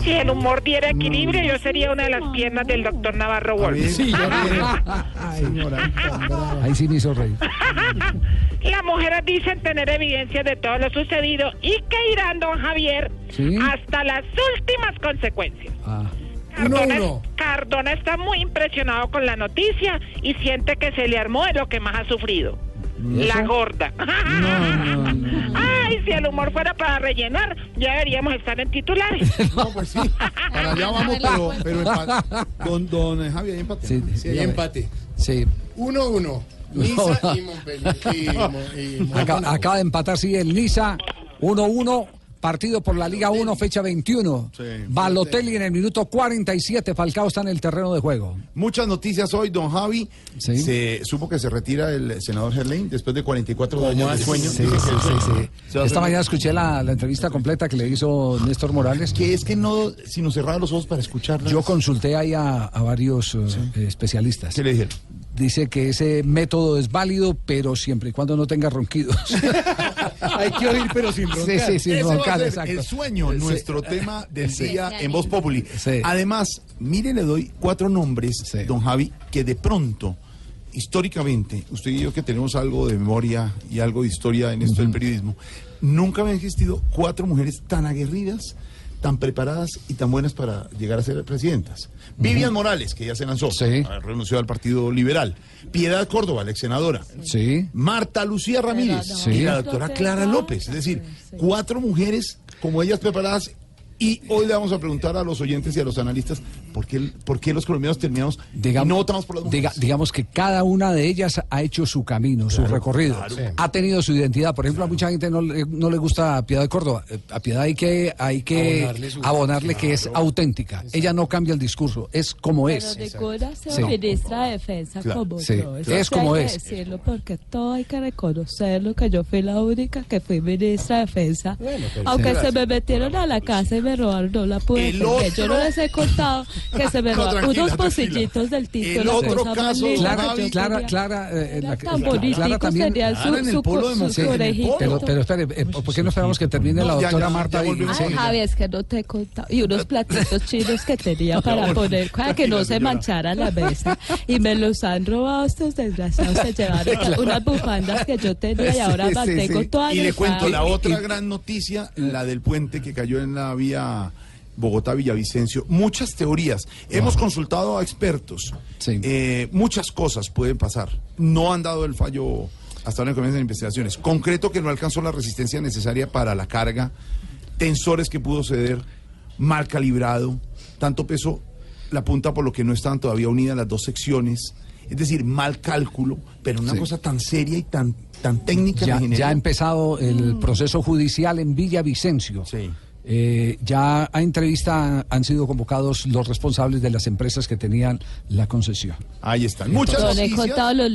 Speaker 37: Si el humor diera equilibrio, yo sería una de las piernas del doctor Navarro Wolf.
Speaker 6: Sí, yo Ahí sí me hizo reír.
Speaker 37: Las mujeres dicen tener evidencia de todo lo sucedido y que irán, don Javier,
Speaker 6: Sí.
Speaker 37: hasta las últimas consecuencias.
Speaker 6: Ah,
Speaker 37: Cardona,
Speaker 36: uno.
Speaker 37: Cardona está muy impresionado con la noticia y siente que se le armó de lo que más ha sufrido.
Speaker 36: ¿Y
Speaker 37: La gorda. Ay, si el humor fuera para rellenar, ya deberíamos estar en titulares.
Speaker 36: No, pues sí. Para allá vamos, pero, pero empate. Don, don eh, Javi, hay empate.
Speaker 6: Sí,
Speaker 36: Sí, hay empate.
Speaker 6: Sí.
Speaker 36: 1-1. Niza y Montpellier. y y
Speaker 6: Acaba, acaba de empatar, sí, el Niza 1-1. Partido por la Liga 1, fecha 21. Balotelli en el minuto 47. Falcao está en el terreno de juego.
Speaker 36: Muchas noticias hoy, don Javi. Se supo que se retira el senador Gerlain después de 44 años de sueño.
Speaker 6: Sí, sí, sí, sí. Esta mañana escuché la, la entrevista completa que le hizo Néstor Morales.
Speaker 36: Que es que no, si nos cerraba los ojos para escucharla.
Speaker 6: Yo consulté ahí a, a varios eh, especialistas.
Speaker 36: ¿Qué le dijeron?
Speaker 6: Dice que ese método es válido, pero siempre y cuando no tenga ronquidos.
Speaker 36: Hay que oír, pero sin
Speaker 6: Sí, sí, sin
Speaker 36: Ese va a
Speaker 6: roncar,
Speaker 36: ser
Speaker 6: exacto.
Speaker 36: El sueño,
Speaker 6: Sí.
Speaker 36: nuestro tema del
Speaker 6: Sí.
Speaker 36: día en Voz Populi. Además, mire, le doy cuatro nombres, don Javi, que de pronto, históricamente, usted y yo que tenemos algo de memoria y algo de historia en esto del periodismo, nunca habían existido cuatro mujeres tan aguerridas, tan preparadas y tan buenas para llegar a ser presidentas. Vivian Morales, que ya se lanzó, renunció al Partido Liberal. Piedad Córdoba, la ex senadora.
Speaker 6: Sí.
Speaker 36: Marta Lucía Ramírez
Speaker 6: Sí.
Speaker 36: y la doctora Clara López. Es decir, cuatro mujeres como ellas preparadas. Y hoy le vamos a preguntar a los oyentes y a los analistas por qué, por qué los colombianos terminamos y no votamos por las mujeres.
Speaker 6: Diga- digamos que cada una de ellas ha hecho su camino, su recorrido.
Speaker 36: claro.
Speaker 6: Ha tenido su identidad. Por ejemplo, a mucha gente no le, no le gusta a Piedad de Córdoba. Eh, A Piedad hay que, hay que
Speaker 38: Abonarle su-
Speaker 6: abonarle que es auténtica. Ella no cambia el discurso, es como
Speaker 38: Pero
Speaker 6: es.
Speaker 38: de corazón,
Speaker 6: Sí.
Speaker 38: ministra de Defensa
Speaker 6: Claro.
Speaker 38: como
Speaker 6: Sí,
Speaker 38: yo.
Speaker 6: Es como
Speaker 38: hay
Speaker 6: es.
Speaker 38: que decirlo porque todo hay que reconocerlo, que yo fui la única que fui ministra de Defensa. Aunque
Speaker 36: Sí.
Speaker 38: se me metieron a la casa y me robaron, no la pude
Speaker 36: El
Speaker 38: defender. Yo no
Speaker 36: otro-
Speaker 38: les he contado que se me
Speaker 36: No,
Speaker 38: robaron
Speaker 36: tranquila,
Speaker 38: unos pocillitos del título.
Speaker 36: El
Speaker 38: la
Speaker 36: otro
Speaker 38: cosa
Speaker 36: caso,
Speaker 6: Clara, Clara,
Speaker 38: quería.
Speaker 6: Clara, eh, la,
Speaker 38: tan
Speaker 6: Clara también.
Speaker 38: su-
Speaker 36: Claro, en el
Speaker 38: su-
Speaker 36: polo
Speaker 38: su- su orejita.
Speaker 6: Pero, pero espere, eh, ¿por qué no esperamos que termine la
Speaker 36: No, ya,
Speaker 6: doctora
Speaker 36: ya,
Speaker 6: Marta?
Speaker 36: ya
Speaker 6: y-.
Speaker 38: Ay, Javi, es que no te he contado. Y unos platitos chinos que tenía para
Speaker 36: No,
Speaker 38: poner, para que no se manchara la mesa. Y me los han robado estos desgraciados. Se llevaron unas bufandas que yo tenía y ahora mantengo
Speaker 36: sí.
Speaker 38: toda
Speaker 36: Y le cuento la
Speaker 38: otra
Speaker 36: gran noticia, la del puente que cayó en la vía Bogotá-Villavicencio. Muchas teorías. Hemos consultado a expertos. Eh, muchas cosas pueden pasar. No han dado el fallo hasta ahora en comienzan investigaciones. Concreto que no alcanzó la resistencia necesaria para la carga, tensores que pudo ceder, mal calibrado, tanto peso la punta por lo que no estaban todavía unidas las dos secciones. Es decir, mal cálculo, pero una
Speaker 6: Sí.
Speaker 36: cosa tan seria y tan, tan técnica.
Speaker 6: Ya,
Speaker 36: de
Speaker 6: ya ha empezado el proceso judicial en Villavicencio. Eh, ya a entrevista han sido convocados los responsables de las empresas que tenían la concesión.
Speaker 36: Ahí están.
Speaker 38: Contado los